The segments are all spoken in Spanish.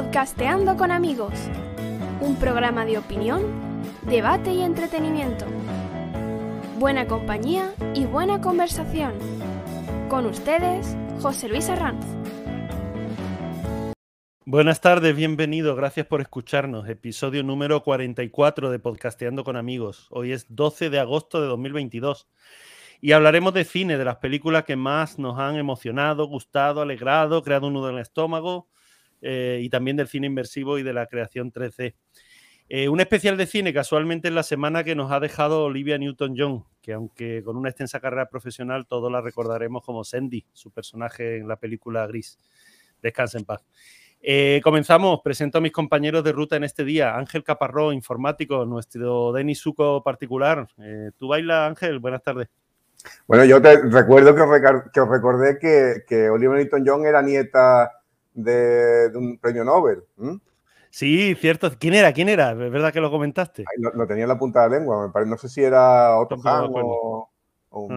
Podcasteando con amigos, un programa de opinión, debate y entretenimiento. Buena compañía y buena conversación. Con ustedes, José Luis Arranz. Buenas tardes, bienvenido, gracias por escucharnos. Episodio número 44 de Podcasteando con amigos. Hoy es 12 de agosto de 2022 y hablaremos de cine, de las películas que más nos han emocionado, gustado, alegrado, creado un nudo en el estómago eh, y también del cine inmersivo y de la creación 3D. Eh, un especial de cine casualmente en la semana que nos ha dejado Olivia Newton-John, que aunque con una extensa carrera profesional todos la recordaremos como Sandy, su personaje en la película Gris. Descansa en paz. Eh, comenzamos, presento a mis compañeros de ruta en este día. Ángel Caparró, informático, nuestro Denis Suco particular. ¿Tú bailas, Ángel? Buenas tardes. Bueno, yo te recuerdo que os, recordé que, que Olivia Newton-John era nieta de, un premio Nobel. Sí, cierto. ¿Quién era? ¿Quién era? ¿Es verdad que lo comentaste? lo, tenía en la punta de la lengua. Me parece, no sé si era Otto Hahn o,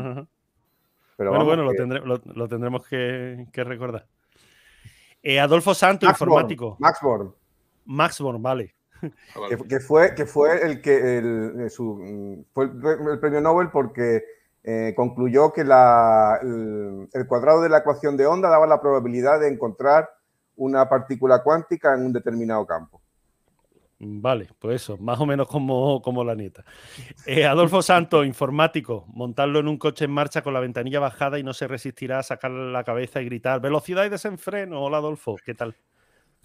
Pero bueno, bueno, lo, tendremos que, recordar. Eh, Adolfo Santo, informático. Max Born. Max Born, vale. Que, fue, que fue el que el, su, fue el premio Nobel porque eh, concluyó que el, cuadrado de la ecuación de onda daba la probabilidad de encontrar una partícula cuántica en un determinado campo. Vale, pues eso, más o menos como, como la nieta. Eh, Adolfo Santos, informático, montarlo en un coche en marcha con la ventanilla bajada y no se resistirá a sacar la cabeza y gritar velocidad y desenfreno. Hola Adolfo, ¿qué tal?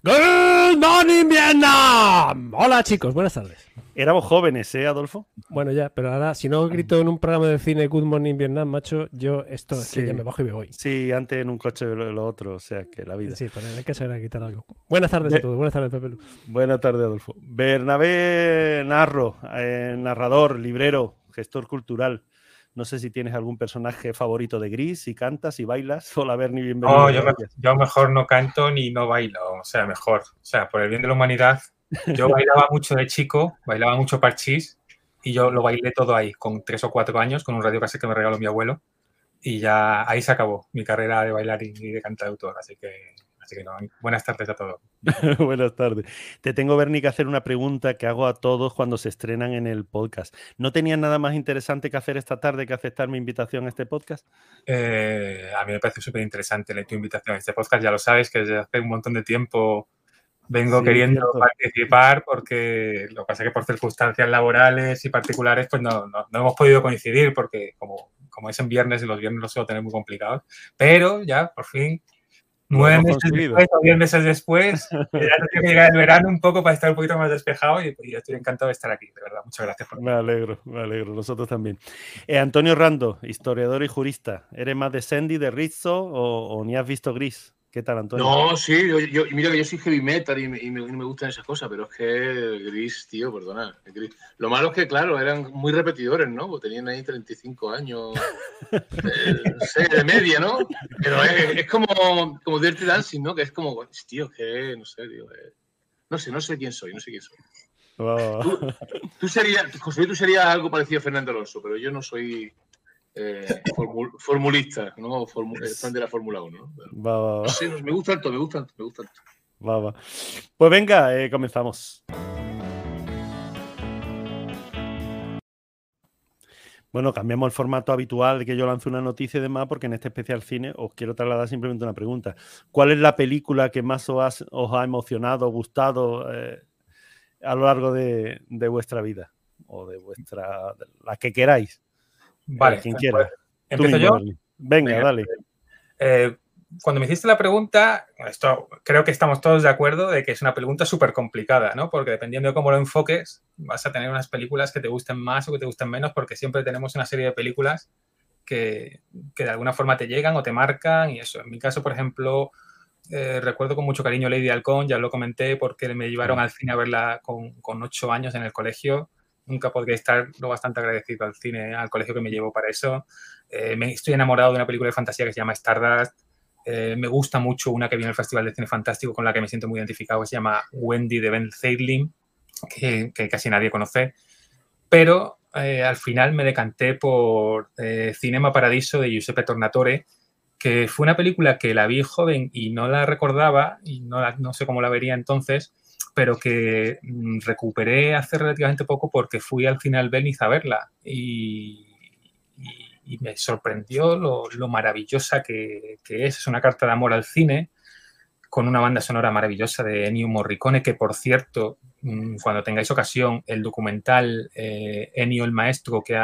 Good morning Vietnam. Hola chicos, buenas tardes. Éramos jóvenes, ¿eh, Adolfo? Bueno, ya, pero ahora si no grito en un programa de cine Good Morning Vietnam, macho, yo esto es que ya me bajo y me voy. Sí, antes en un coche lo, otro, o sea que la vida. Sí, pero hay que saber quitar algo. Buenas tardes a todos, buenas tardes, Pepe Buenas tardes, Adolfo. Bernabé Narro, eh, narrador, librero, gestor cultural. No sé si tienes algún personaje favorito de Gris, si cantas, y bailas. Hola, Bernie, bienvenido. No, yo, yo, mejor no canto ni no bailo, o sea, mejor. O sea, por el bien de la humanidad, yo bailaba mucho de chico, bailaba mucho parchís y yo lo bailé todo ahí, con tres o cuatro años, con un radio que me regaló mi abuelo. Y ya ahí se acabó mi carrera de bailarín y de cantautor. Así que buenas tardes a todos. buenas tardes. Te tengo, Bernie, que hacer una pregunta que hago a todos cuando se estrenan en el podcast. ¿No tenías nada más interesante que hacer esta tarde que aceptar mi invitación a este podcast? Eh, a mí me parece súper interesante tu invitación a este podcast. Ya lo sabes que desde hace un montón de tiempo vengo queriendo participar porque lo que pasa es que por circunstancias laborales y particulares pues no, no, hemos podido coincidir porque como, como es en viernes y los viernes los suelo tener muy complicados. Pero ya, por fin, nueve meses después o diez meses después, ya no tengo que llegar el verano un poco para estar un poquito más despejado y, estoy encantado de estar aquí, de verdad. Muchas gracias. Por me alegro, me alegro, nosotros también. Eh, Antonio Rando, historiador y jurista, ¿eres más de Sandy, de Rizzo o ni has visto Gris? ¿Qué tal, Antonio? No, sí, yo, mira que yo soy heavy metal y me, y me, gustan esas cosas, pero es que Gris, tío, perdona. Lo malo es que, claro, eran muy repetidores, ¿no? Porque tenían ahí 35 años, eh, de media, ¿no? Pero es, como, como Dirty Dancing, ¿no? Que es como, tío, que no sé, tío. Eh, no sé, no sé quién soy, no sé quién soy. Tú, serías, José, tú serías algo parecido a Fernando Alonso, pero yo no soy eh, formulista, ¿no? fan de la Fórmula 1. me gusta tanto, me gusta tanto, me gusta tanto. Va, Pues venga, eh, comenzamos. Bueno, cambiamos el formato habitual de que yo lance una noticia y demás, porque en este especial cine os quiero trasladar simplemente una pregunta. ¿Cuál es la película que más os, ha emocionado, gustado eh, a lo largo de, de, vuestra vida? O de vuestra. la que queráis. Vale, quien quiera. Pues, ¿Empiezo yo? Venga, dale. Eh, cuando me hiciste la pregunta, esto creo que estamos todos de acuerdo de que es una pregunta súper complicada, ¿no? Porque dependiendo de cómo lo enfoques, vas a tener unas películas que te gusten más o que te gusten menos, porque siempre tenemos una serie de películas que, que de alguna forma te llegan o te marcan y eso. En mi caso, por ejemplo, eh, recuerdo con mucho cariño Lady Halcón, ya lo comenté porque me llevaron al cine a verla con, con ocho años en el colegio nunca podría estar lo bastante agradecido al cine, al colegio que me llevó para eso. Eh, me, estoy enamorado de una película de fantasía que se llama Stardust. Eh, me gusta mucho una que viene al Festival de Cine Fantástico con la que me siento muy identificado, que se llama Wendy de Ben Zeidling, que, casi nadie conoce. Pero eh, al final me decanté por Cinema Paradiso de Giuseppe Tornatore, que fue una película que la vi joven y no la recordaba y no, no sé cómo la vería entonces, pero que mm, recuperé hace relativamente poco porque fui al final Venice a verla y, me sorprendió lo, maravillosa que, es. Es una carta de amor al cine con una banda sonora maravillosa de Ennio Morricone, que por cierto, mm, cuando tengáis ocasión, el documental eh, Ennio el Maestro que,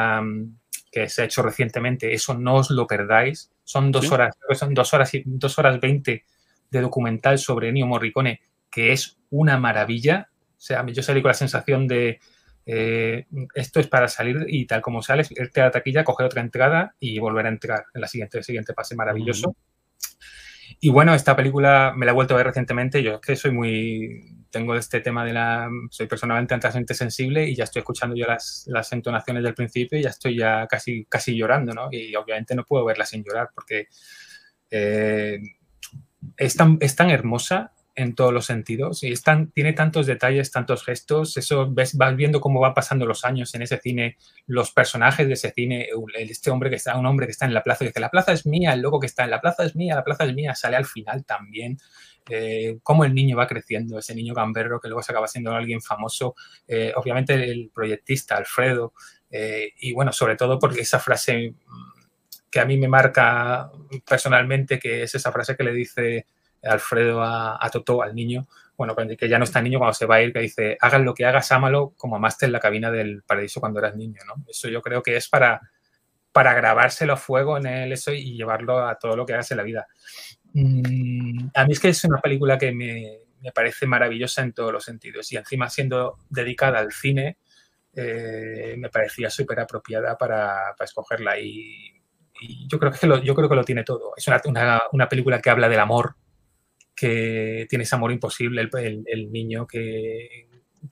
que se ha hecho recientemente, eso no os lo perdáis. Son dos horas, son dos horas y dos horas veinte de documental sobre Ennio Morricone, que es una maravilla. O sea, yo salí con la sensación de eh, esto es para salir y tal como sales, irte a la taquilla, coger otra entrada y volver a entrar en la siguiente, siguiente pase maravilloso. Y bueno, esta película me la he vuelto a ver recientemente. Yo es que soy muy. Tengo este tema de la. Soy personalmente antecedente sensible y ya estoy escuchando yo las, las, entonaciones del principio y ya estoy ya casi, casi llorando, ¿no? Y obviamente no puedo verla sin llorar porque eh, es, tan, es tan hermosa en todos los sentidos y tiene tantos detalles, tantos gestos, eso ves, vas viendo cómo van pasando los años en ese cine, los personajes de ese cine, este hombre que está, un hombre que está en la plaza y dice, la plaza es mía, el loco que está en la plaza es mía, la plaza es mía, sale al final también, eh, cómo el niño va creciendo, ese niño gamberro que luego se acaba siendo alguien famoso, eh, obviamente el proyectista, Alfredo, eh, y bueno, sobre todo porque esa frase mm, que a mí me marca personalmente, que es esa frase que le dice Alfredo a, a al niño, bueno, que ya no está niño cuando se va a ir, que dice, hagan lo que hagas, ámalo, como amaste en la cabina del paraíso cuando eras niño, ¿no? Eso yo creo que es para, para grabárselo a fuego en él eso y llevarlo a todo lo que hagas en la vida. Mm, a mí es que es una película que me, me parece maravillosa en todos los sentidos y encima siendo dedicada al cine, eh, me parecía súper apropiada para, para escogerla y, yo, creo que lo, yo creo que lo tiene todo. Es una, una película que habla del amor, que tiene ese amor imposible, el, niño que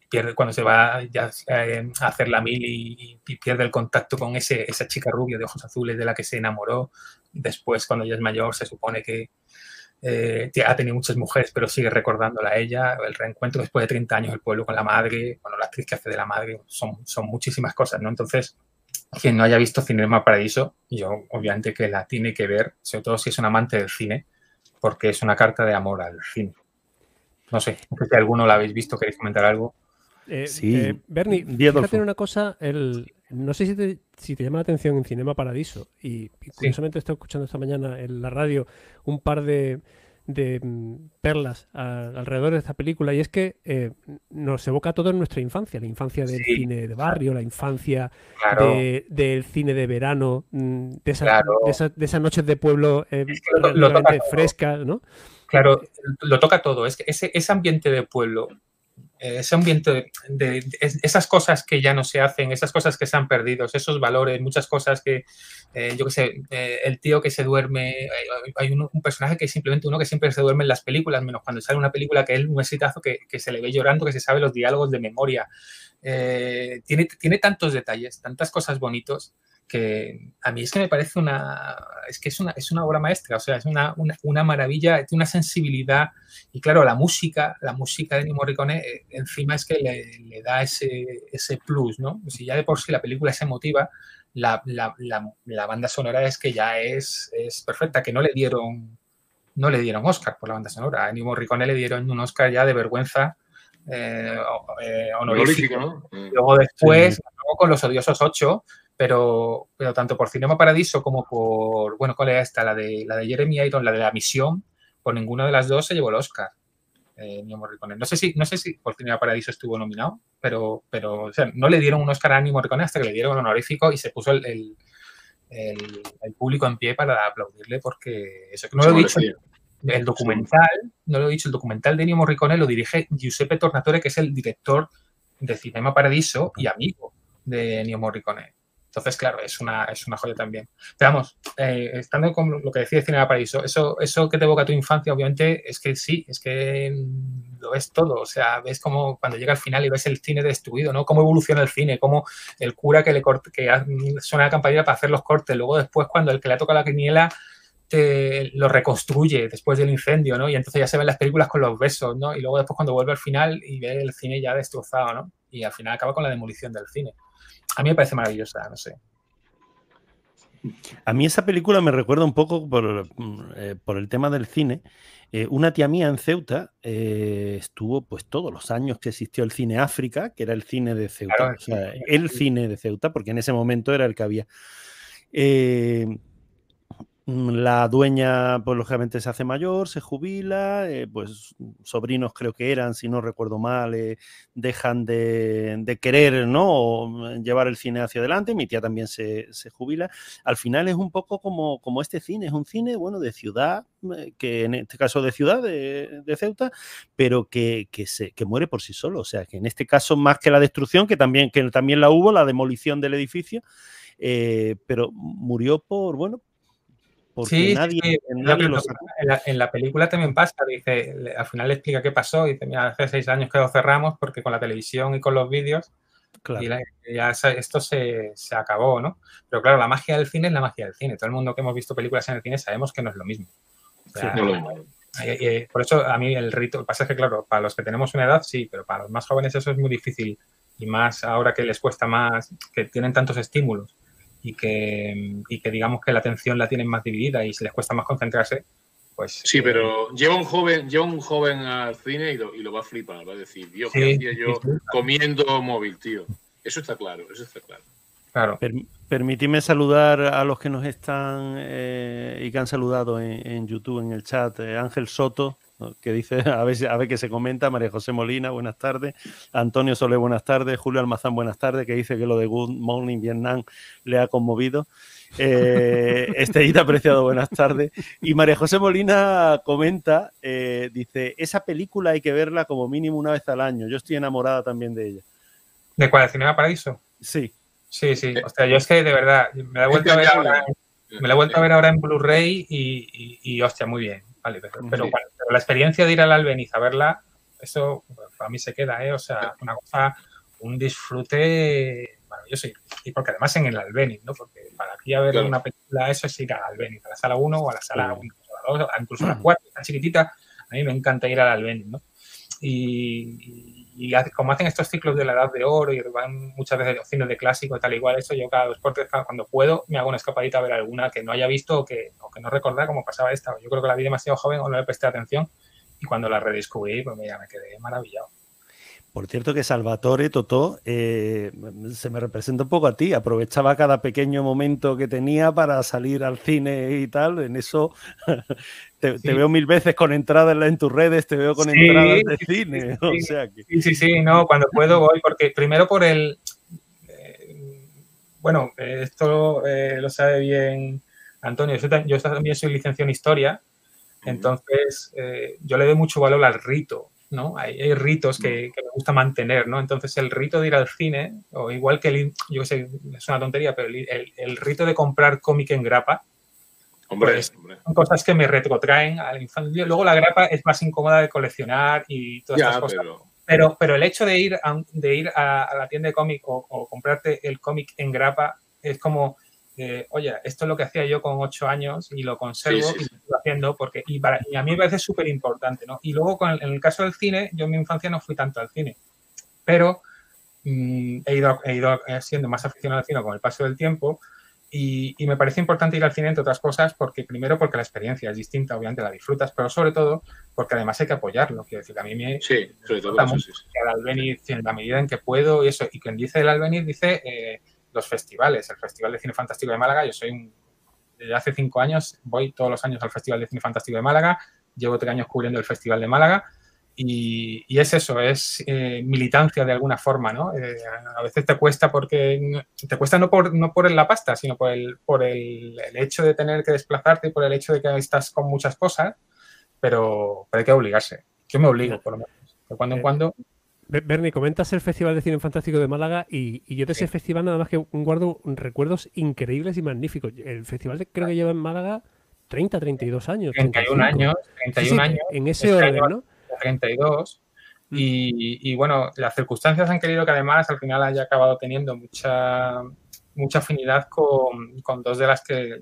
pierde cuando se va eh, a hacer la mil y, pierde el contacto con ese, esa chica rubia de ojos azules de la que se enamoró. Después, cuando ya es mayor, se supone que eh, ha tenido muchas mujeres, pero sigue recordándola a ella. El reencuentro después de 30 años del pueblo con la madre, bueno, la actriz que hace de la madre, son, son muchísimas cosas, ¿no? Entonces, quien no haya visto Cinema Paradiso, yo obviamente que la tiene que ver, sobre todo si es un amante del cine, porque es una carta de amor al fin. No sé, si alguno la habéis visto, queréis comentar algo. Eh, sí. Eh, Bernie, fíjate una cosa, el, no sé si te, si te, llama la atención en Cinema Paradiso, y, curiosamente he estado escuchando esta mañana en la radio un par de, de mm, perlas alrededor de esta película y es que eh, nos evoca todo en nuestra infancia, la infancia del cine de barrio, la infancia del cine de verano, mm, de, esas noches de pueblo eh, frescas, ¿no? Claro, lo toca todo, es que ese, ese ambiente de pueblo ese ambiente de, esas cosas que ya no se hacen, esas cosas que se han perdido, esos valores, muchas cosas que, eh, yo qué sé, eh, el tío que se duerme, hay un, personaje que es simplemente uno que siempre se duerme en las películas, menos cuando sale una película que es un exitazo que, que se le ve llorando, que se sabe los diálogos de memoria. tiene, tiene tantos detalles, tantas cosas bonitos que a mí es que me parece una, es que es una, es una obra maestra, o sea, es una, una, maravilla, tiene una sensibilidad y claro, la música, la música de Ennio Morricone eh, encima es que le, da ese, ese, plus, ¿no? Si ya de por sí la película es emotiva, la, la, la, banda sonora es que ya es, es, perfecta, que no le dieron no le dieron Oscar por la banda sonora, a Ennio Morricone le dieron un Oscar ya de vergüenza eh, eh honorífico. ¿no? Luego después, con los odiosos ocho, pero, pero tanto por Cinema Paradiso como por, bueno, ¿cuál era esta? La de, la de Jeremy Iron, la de La Misión, por ninguna de las dos se llevó el Oscar. Eh, no sé si no sé si por Cinema Paradiso estuvo nominado, pero, pero o sea, no le dieron un Oscar a Ennio Morricone hasta que le dieron el honorífico y se puso el, el, el, público en pie para aplaudirle porque eso que no lo he dicho. El documental, no lo he dicho, el documental de Ennio Morricone lo dirige Giuseppe Tornatore, que es el director de Cinema Paradiso y amigo de Ennio Morricone. Entonces, claro, es una, es una joya también. Pero vamos, eh, estando con lo que decía de Cine Paraíso, eso, eso que te evoca tu infancia, obviamente, es que sí, es que lo ves todo. O sea, ves como cuando llega al final y ves el cine destruido, ¿no? Cómo evoluciona el cine, cómo el cura que le corta, que suena la campanilla para hacer los cortes, luego después cuando el que le toca la quiniela te lo reconstruye después del incendio, ¿no? Y entonces ya se ven las películas con los besos, ¿no? Y luego después cuando vuelve al final y ve el cine ya destrozado, ¿no? Y al final acaba con la demolición del cine a mí me parece maravillosa, no sé. A mí esa película me recuerda un poco por, eh, el tema del cine. Eh, una tía mía en Ceuta eh, estuvo pues todos los años que existió el cine África, que era el cine de Ceuta, o sea, el cine de Ceuta, porque en ese momento era el que había. Mm, la dueña, pues lógicamente se hace mayor, se jubila, eh, pues sobrinos creo que eran, si no recuerdo mal, eh, dejan de, querer, ¿no? llevar el cine hacia adelante, mi tía también se, jubila. Al final es un poco como, como, este cine, es un cine, bueno, de ciudad, eh, que en este caso de ciudad, de, Ceuta, pero que, se, que muere por sí solo. O sea, que en este caso, más que la destrucción, que también, que también la hubo, la demolición del edificio, pero murió por, bueno, sí, nadie, en, la, película también pasa, dice, al final le explica qué pasó, dice, mira, hace seis años que lo cerramos porque con la televisión y con los vídeos ya esto se, acabó, ¿no? Pero claro, la magia del cine es la magia del cine. Todo el mundo que hemos visto películas en el cine sabemos que no es lo mismo. por eso a mí el rito, el pasa es que claro, para los que tenemos una edad sí, pero para los más jóvenes eso es muy difícil y más ahora que les cuesta más, que tienen tantos estímulos y que, y que digamos que la atención la tienen más dividida y se les cuesta más concentrarse, pues... Sí, eh, pero lleva un joven, lleva un joven al cine y lo, y lo va a flipar, va a decir, Dios, ¿qué hacía yo comiendo móvil, tío? Eso está claro, eso está claro. Claro. permitidme saludar a los que nos están eh, y que han saludado en, YouTube, en el chat. Eh, Ángel Soto, que dice, a ver, a ver qué se comenta, María José Molina, buenas tardes, Antonio Solé, buenas tardes, Julio Almazán, buenas tardes, que dice que lo de Good Morning Vietnam le ha conmovido. Eh, Estellita Preciado, buenas tardes. Y María José Molina comenta, eh, dice, esa película hay que verla como mínimo una vez al año, yo estoy enamorada también de ella. ¿De cuál? ¿De Cinema Paraíso? Sí. Sí, sí. O sea, yo es que de verdad, me la he vuelto, a ver ahora, me la he vuelto a ver ahora en Blu-ray y, y, hostia, muy bien. Vale, pero, la experiencia de ir al Albeniz a verla, eso para mí se queda, ¿eh? O sea, una cosa, un disfrute maravilloso. Y porque además en el Albeniz, ¿no? Porque para aquí a ver una película, eso es ir al Albeniz, a la sala 1 o a la sala 1, a la 2, incluso a la 4, tan chiquitita. A mí me encanta ir al Albeniz, ¿no? Y, como hacen estos ciclos de la edad de oro y van muchas veces los cines de clásico y tal igual, eso yo cada dos por tres, cuando puedo, me hago una escapadita a ver alguna que no haya visto o que, o que no recordara cómo pasaba esta. Yo creo que la vi demasiado joven o no le presté atención y cuando la redescubrí, pues ya me quedé maravillado. Por cierto que Salvatore Totó eh, se me representa un poco a ti, aprovechaba cada pequeño momento que tenía para salir al cine y tal, en eso te, veo mil veces con entradas en tus redes, te veo con entradas de cine. Sí, sí, sí, no, cuando puedo voy, porque primero por el... Eh, bueno, esto eh, lo sabe bien Antonio, yo, también soy licenciado en Historia, entonces yo le doy mucho valor al rito, ¿no? Hay, ritos que, me gusta mantener, ¿no? Entonces el rito de ir al cine, o igual que el, yo sé, es una tontería, pero el, rito de comprar cómic en grapa, hombre, pues, son cosas que me retrotraen a la infancia. Luego la grapa es más incómoda de coleccionar y todas estas cosas. Pero... pero... el hecho de ir a, de ir a, la tienda de cómic o, comprarte el cómic en grapa es como oye, esto es lo que hacía yo con ocho años y lo conservo y lo estoy haciendo porque, y, para, a mí me parece súper importante, ¿no? Y luego, con en el caso del cine, yo en mi infancia no fui tanto al cine, pero mm, he, ido, he ido siendo más aficionado al cine con el paso del tiempo y, me parece importante ir al cine, entre otras cosas, porque primero porque la experiencia es distinta, obviamente la disfrutas, pero sobre todo porque además hay que apoyarlo. Quiero decir, a mí me sí, sobre todo el Albeniz en la medida en que puedo y eso. Y quien dice el Albeniz dice... Eh, los festivales. El Festival de Cine Fantástico de Málaga, yo soy un, desde hace cinco años, voy todos los años al Festival de Cine Fantástico de Málaga, llevo tres años cubriendo el Festival de Málaga y, es eso, es eh, militancia de alguna forma, ¿no? Eh, a veces te cuesta porque, te cuesta no por, no por la pasta, sino por, el, por el, hecho de tener que desplazarte, por el hecho de que estás con muchas cosas, pero, pero hay que obligarse. Yo me obligo, por lo menos. De cuando en cuando Bernie, comentas el Festival de Cine Fantástico de Málaga y, yo de ese festival nada más que guardo recuerdos increíbles y magníficos. El festival creo que lleva en Málaga 30, 32 años. 31 años, 31 años. En ese este orden, ¿no? 32. Mm. Y, bueno, las circunstancias han querido que además al final haya acabado teniendo mucha, mucha afinidad con, con dos de las que,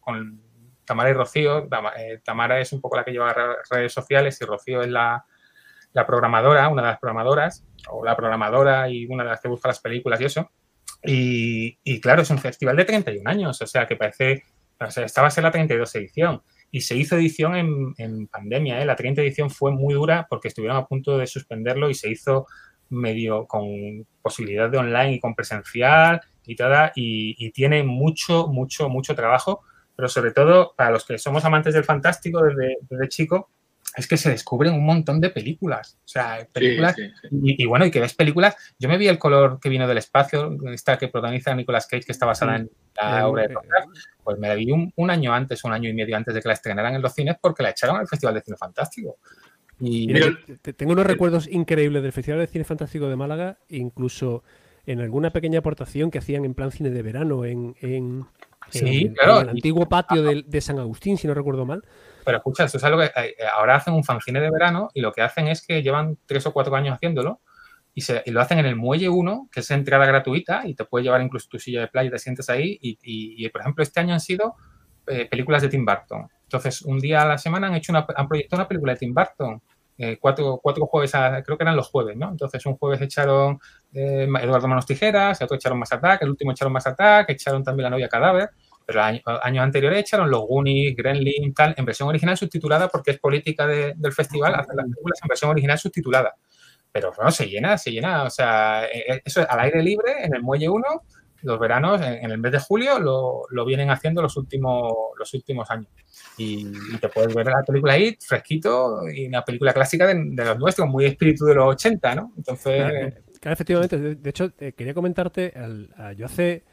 con Tamara y Rocío. Eh, Tamara es un poco la que lleva redes sociales y Rocío es la, la programadora, una de las programadoras, o la programadora y una de las que busca las películas y eso. Y, claro, es un festival de 31 años, o sea, que parece, o sea, esta va a ser la 32 edición. Y se hizo edición en, pandemia, ¿eh? la 30 edición fue muy dura porque estuvieron a punto de suspenderlo y se hizo medio con posibilidad de online y con presencial y toda, y, tiene mucho, mucho, mucho trabajo, pero sobre todo para los que somos amantes del fantástico desde, desde chico, es que se descubren un montón de películas. O sea, películas. Y, bueno, y que ves películas. Yo me vi el color que vino del espacio, esta que protagoniza Nicolas Cage, que está basada en la obra de Pues me la vi un, año antes, un año y medio antes de que la estrenaran en los cines, porque la echaron al Festival de Cine Fantástico. Y tengo unos recuerdos increíbles del Festival de Cine Fantástico de Málaga, incluso en alguna pequeña aportación que hacían en plan cine de verano en, en, el antiguo patio de, de San Agustín, si no recuerdo mal pero escucha, esto es algo que eh, ahora hacen un fanzine de verano y lo que hacen es que llevan tres o cuatro años haciéndolo y, se, lo hacen en el Muelle 1, que es entrada gratuita y te puede llevar incluso tu silla de playa y te sientes ahí. Y, por ejemplo, este año han sido eh, películas de Tim Burton. Entonces, un día a la semana han hecho una, han proyectado una película de Tim Burton. Eh, cuatro, cuatro, jueves, creo que eran los jueves, ¿no? Entonces, un jueves echaron Eduardo Manos Tijeras, otro echaron Más Attack, el último echaron Más Attack, echaron también La novia cadáver. Pero años anteriores echaron los Goonies, Gremlin, tal, en versión original subtitulada porque es política del festival hacer las películas en versión original subtitulada. Pero bueno, se llena, se llena. O sea, e, e, eso es al aire libre, en el Muelle 1, los veranos, en, el mes de julio, lo, vienen haciendo los últimos, los últimos años. Y, te puedes ver la película ahí, fresquito, y una película clásica de, los nuestros, muy espíritu de los 80, ¿no? Entonces... Claro, efectivamente. De, hecho, eh, quería comentarte, yo hace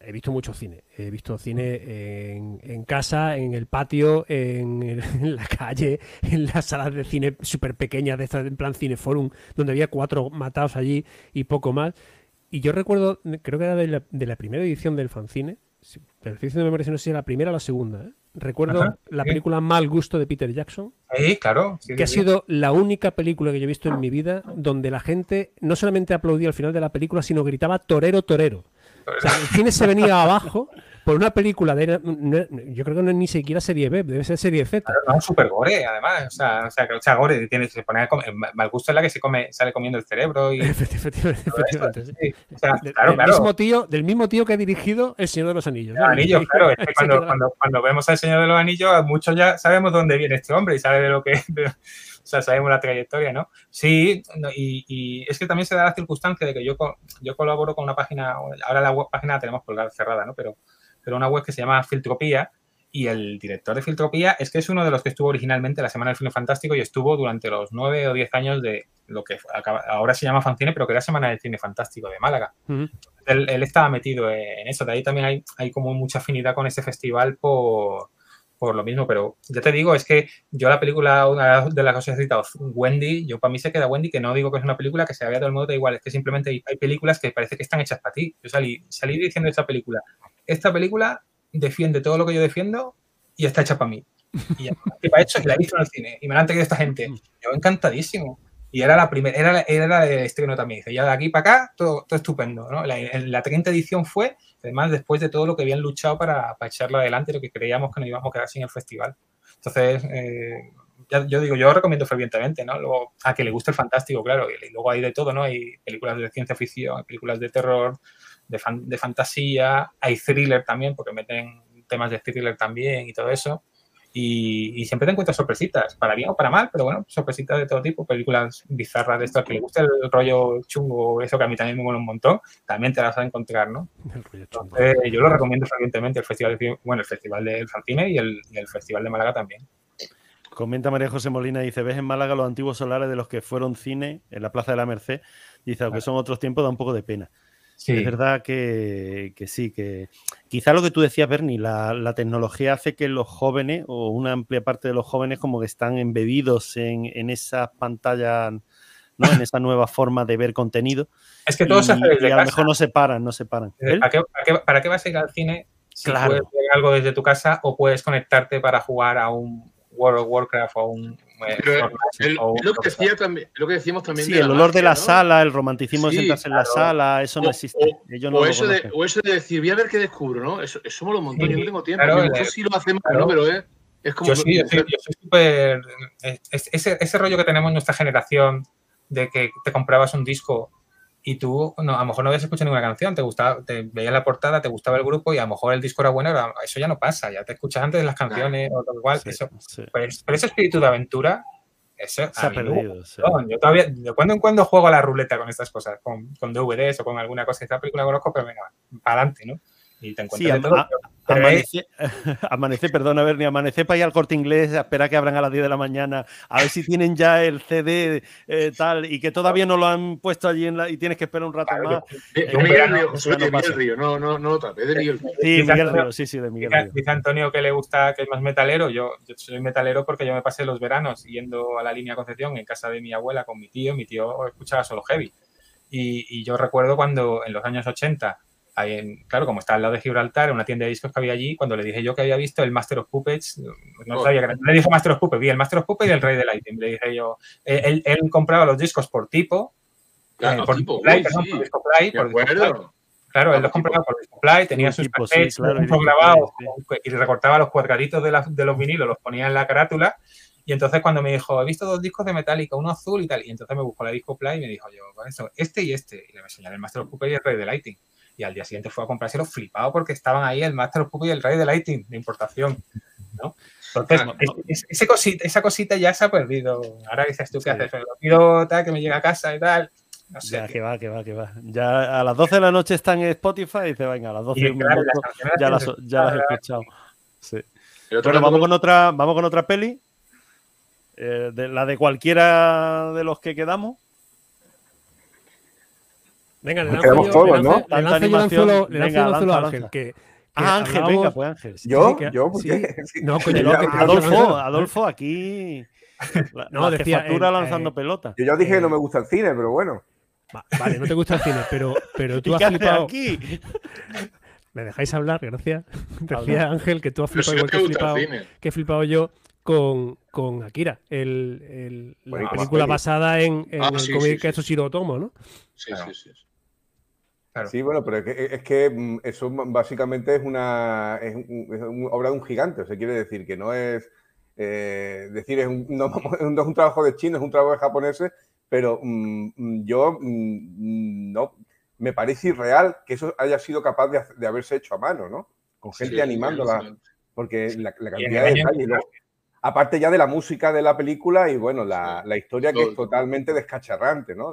he visto mucho cine. He visto cine en, casa, en el patio, en, la calle, en las salas de cine súper pequeñas, de estas en plan cineforum, donde había cuatro matados allí y poco más. Y yo recuerdo, creo que era de la, primera edición del fanzine, pero estoy diciendo memoria, no sé si era la primera o la segunda. ¿eh? Recuerdo la película Mal Gusto de Peter Jackson. Sí, claro. que ha sido la única película que yo he visto en mi vida donde la gente no solamente aplaudía al final de la película, sino gritaba torero, torero el cine se venía abajo por una película de. yo creo que no es ni siquiera serie B, debe ser serie Z. no, es super gore, además. O sea, o sea, que o sea, gore tiene, se pone mal gusto es la que se come, sale comiendo el cerebro. Y, efectivamente, efectivamente. Sí. O sea, claro, del, Mismo tío, del mismo tío que ha dirigido El Señor de los Anillos. Los Anillos, claro. Es que cuando, cuando, cuando, vemos al Señor de los Anillos, muchos ya sabemos dónde viene este hombre y sabe de lo que. o sea, sabemos la trayectoria, ¿no? Sí, y, y, es que también se da la circunstancia de que yo, yo colaboro con una página, ahora la web, página la tenemos colgada cerrada, ¿no? Pero pero una web que se llama Filtropía y el director de Filtropía es que es uno de los que estuvo originalmente la Semana del Cine Fantástico y estuvo durante los nueve o diez años de lo que ahora se llama Fancine, pero que era Semana del Cine Fantástico de Málaga. él, estaba metido en eso, de ahí también hay, hay como mucha afinidad con ese festival por, por lo mismo, pero ya te digo, es que yo la película, una de las cosas que he citado, Wendy, yo para mí se queda Wendy, que no digo que es una película que se vea todo el mundo, da igual, es que simplemente hay, películas que parece que están hechas para ti. Yo salí, salí diciendo esta película, esta película defiende todo lo que yo defiendo y está hecha para mí. Y ya, para hecho, y la he visto en el cine y me la han traído esta gente. Mm. Yo encantadísimo. Y era la primera, era, era de estreno también. Dice, ya de aquí para acá, todo, todo estupendo. ¿no? La, la 30 edición fue, además, después de todo lo que habían luchado para, para echarlo adelante, lo que creíamos que nos íbamos a quedar sin el festival. Entonces, eh, yo digo, yo recomiendo fervientemente, ¿no? Luego, a que le guste el fantástico, claro, y, luego hay de todo, ¿no? Hay películas de ciencia ficción, hay películas de terror, de, de fantasía, hay thriller también, porque meten temas de thriller también y todo eso. Y, siempre te encuentras sorpresitas, para bien o para mal, pero bueno, sorpresitas de todo tipo, películas bizarras de esto, que le gusta el rollo chungo, eso que a mí también me mola un montón, también te las vas a encontrar, ¿no? yo lo recomiendo fervientemente, el festival, de, bueno, el festival del Fantine y el, y el festival de Málaga también. Comenta María José Molina, dice, ves en Málaga los antiguos solares de los que fueron cine en la Plaza de la Merced. Dice, aunque son otros tiempos, da un poco de pena. Sí. Es verdad que, sí, que quizá lo que tú decías, Bernie, la, tecnología hace que los jóvenes, o una amplia parte de los jóvenes, como que están embebidos en, en esas pantallas, ¿no? en esa nueva forma de ver contenido. Es que todos se y, a lo mejor no se paran, no se paran. ¿Para qué, para qué, vas a ir al cine si claro. puedes ver algo desde tu casa o puedes conectarte para jugar a un World of Warcraft o un... Lo, que decía también, lo que decíamos también sí, el olor de la sala, el romanticismo de sentarse en la sala, eso no existe. O, eso de, o, eso de, decir, voy a ver qué descubro, ¿no? Eso, eso me lo montó, yo no tengo tiempo. Claro, eso sí lo hacemos, ¿no? Pero es, es como... Yo sí, yo, soy súper... Ese, ese rollo que tenemos en nuestra generación de que te comprabas un disco y tú no, a lo mejor no habías escuchado ninguna canción, te gustaba, te veías la portada, te gustaba el grupo y a lo mejor el disco era bueno, eso ya no pasa, ya te escuchas antes de las canciones o tal igual. eso, pues, pero ese espíritu de aventura, eso se ha perdido. Yo todavía, de cuando en cuando juego a la ruleta con estas cosas, con, con DVDs o con alguna cosa esta película conozco, pero venga, para adelante, ¿no? Y te encuentras todo. amanece, amanece, perdona, Bernie, amanece para ir al corte inglés, espera que abran a las 10 de la mañana, a ver si tienen ya el CD eh, tal y que todavía no lo han puesto allí en la, y tienes que esperar un rato más. De, de, Miguel Río, de Miguel Río, no, no, de Miguel Río. Sí, Miguel Río, sí, sí, de Miguel Río. Dice Antonio que le gusta, que es más metalero, yo, yo soy metalero porque yo me pasé los veranos yendo a la línea Concepción en casa de mi abuela con mi tío, mi tío escuchaba solo heavy. Y, y yo recuerdo cuando en los años 80 claro, como está al lado de Gibraltar, en una tienda de discos que había allí, cuando le dije yo que había visto el Master of Puppets, no sabía que le dije Master of Puppets, vi el Master of Puppets y el Rey del Lighting. Le dije yo, eh, él, compraba los discos por tipo, claro, eh, por tipo, play, perdón, por disco play, por disco Claro, él los compraba por disco play, tenía sus cassettes claro, grabados y recortaba los cuadraditos de, de los vinilos, los ponía en la carátula. Y entonces cuando me dijo, he visto dos discos de Metallica, uno azul y tal, y entonces me buscó la disco play y me dijo yo, eso, este y este, y le enseñé el Master of Puppets y el Rey del Lighting y al día siguiente fue a comprárselo flipado porque estaban ahí el Master of Puppet y el Rey de Lighting de importación. ¿no? Entonces, ese cosita, esa cosita ya se ha perdido. Ahora dices tú qué haces, lo pido tal, que me llegue a casa y tal. No sé. Ya, que va, que va, que va. Ya a las 12 de la noche están en Spotify y dice, venga, a las 12 de claro, ya, las, ya las he escuchado. Sí. Bueno, vamos con, otra, vamos con otra peli. Eh, de, la de cualquiera de los que quedamos. Venga, le lanzo yo, todos, ¿no? Le lanzo yo anzuelo, le lanzo a Ángel, que, Ah, Ángel, venga, pues Ángel. ¿Yo? ¿Yo? ¿Por qué? No, coño, no, Adolfo, Adolfo, aquí. La, no, decía. Jefatura lanzando pelota. Yo ya dije que no me gusta el cine, pero bueno. vale, no te gusta el cine, pero, pero tú has flipado. aquí? ¿Me dejáis hablar? Gracias. Decía Ángel que tú has flipado igual que he flipado, que he flipado yo con, con Akira, el, el la película basada en, en ah, el cómic que sí, Tomo, ¿no? Sí, sí, sí. Sí, bueno, pero es que, mm, eso básicamente es una, es, obra de un gigante. O sea, quiere decir que no es eh, decir, es un, no, es un, trabajo de chino, es un trabajo de japoneses, pero mm, mm, yo no me parece irreal que eso haya sido capaz de, haberse hecho a mano, ¿no? Con gente animándola. Porque la, cantidad de detalles. Aparte ya de la música de la película y bueno, la, historia que es totalmente descacharrante, ¿no?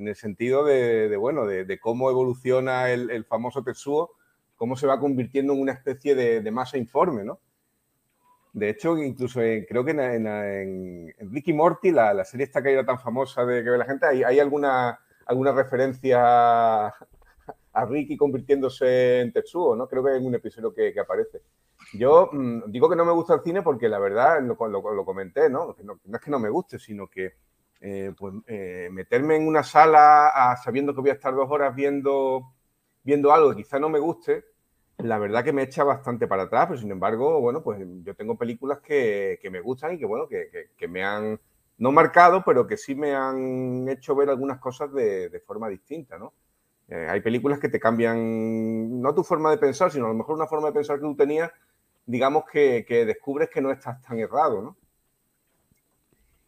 En el sentido de, bueno, de, cómo evoluciona el, famoso Tetsuo, cómo se va convirtiendo en una especie de, masa informe, ¿no? De hecho, incluso creo que en, Ricky Morty, la, serie esta que era tan famosa de que ve la gente, hay, hay alguna, alguna referencia a Ricky convirtiéndose en Tetsuo, ¿no? Creo que hay un episodio que, aparece. Yo mm, digo que no me gusta el cine porque la verdad, lo, lo, comenté, ¿no? ¿no? es que no me guste, sino que eh, pues, eh, meterme en una sala sabiendo que voy a estar dos horas viendo, viendo algo que quizá no me guste, la verdad que me echa bastante para atrás, pero sin embargo, bueno, pues yo tengo películas que, me gustan y que, bueno, que, me han, no marcado, pero que sí me han hecho ver algunas cosas de, forma distinta, ¿no? Eh, hay películas que te cambian, no tu forma de pensar, sino a lo mejor una forma de pensar que tú tenías, digamos que, que descubres que no estás tan errado, ¿no?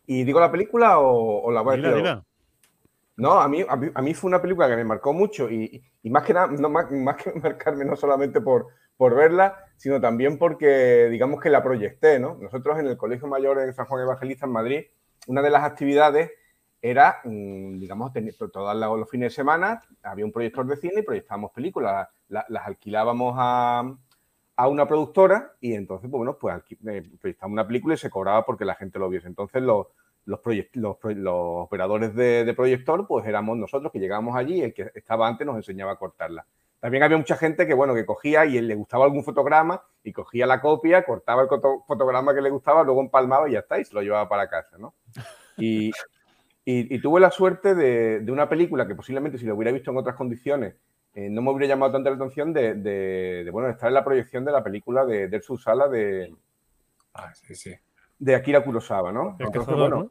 ¿Y digo la película o, la voy a decir? No, a mí, a mí, fue una película que me marcó mucho y, más que nada, no, más, que marcarme no solamente por, por verla, sino también porque, digamos que la proyecté, ¿no? Nosotros en el Colegio Mayor de San Juan Evangelista en Madrid, una de las actividades era, mm, digamos, todos los fines de semana había un proyector de cine y proyectábamos películas, las alquilábamos a, a una productora y entonces, pues bueno, pues eh, proyectamos una película y se cobraba porque la gente lo viese. Entonces los, los, operadores de, proyector, pues éramos nosotros que llegábamos allí y el que estaba antes nos enseñaba a cortarla. También había mucha gente que, bueno, que cogía y le gustaba algún fotograma y cogía la copia, cortaba el fotograma que le gustaba, luego empalmaba y ya está, y se lo llevaba para casa, ¿no? Y, y, tuve la suerte de, de, una película que posiblemente si lo hubiera visto en otras condiciones eh, no me hubiera llamado tanta la atención de, bueno, estar en la proyección de la película de Dersu Sala de, ah, sí, sí. de Akira Kurosawa, ¿no? bueno,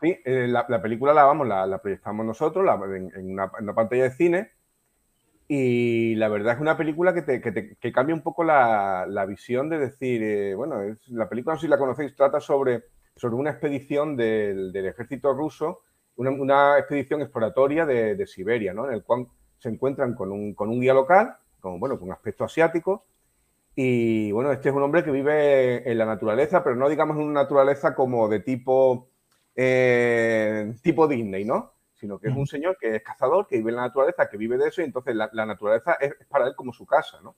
Sí, eh, la, película la, vamos, la, proyectamos nosotros en, una, pantalla de cine y la verdad es una película que, te, que, cambia un poco la, visión de decir, eh, bueno, es, la película, no sé si la conocéis, trata sobre, sobre una expedición del, del ejército ruso una, expedición exploratoria de, Siberia, ¿no? En el cual se encuentran con un, con un guía local, con, bueno, con aspecto asiático, y bueno, este es un hombre que vive en la naturaleza, pero no digamos en una naturaleza como de tipo, eh, tipo Disney, ¿no? Sino que es un señor que es cazador, que vive en la naturaleza, que vive de eso, y entonces la, naturaleza es, para él como su casa, ¿no?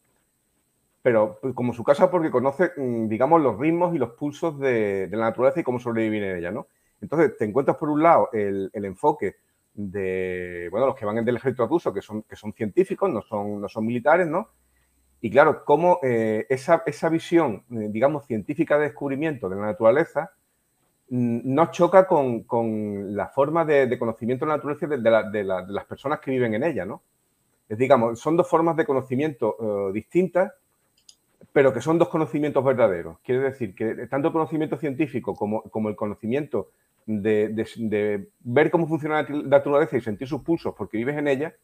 Pero pues, como su casa porque conoce, mm, digamos, los ritmos y los pulsos de, la naturaleza y cómo sobrevivir en ella, ¿no? Entonces te encuentras por un lado el, enfoque de, bueno, los que van del ejército ruso, que son, que son científicos, no son, no son militares, ¿no? Y claro, cómo eh, esa, esa, visión, eh, digamos, científica de descubrimiento de la naturaleza mm, no choca con, con la forma de, conocimiento de la naturaleza de, las personas que viven en ella, ¿no? Es, digamos, son dos formas de conocimiento eh, distintas, pero que son dos conocimientos verdaderos. Quiere decir que tanto el conocimiento científico como, como el conocimiento de, ver cómo funciona la naturaleza y sentir sus pulsos porque vives en ella,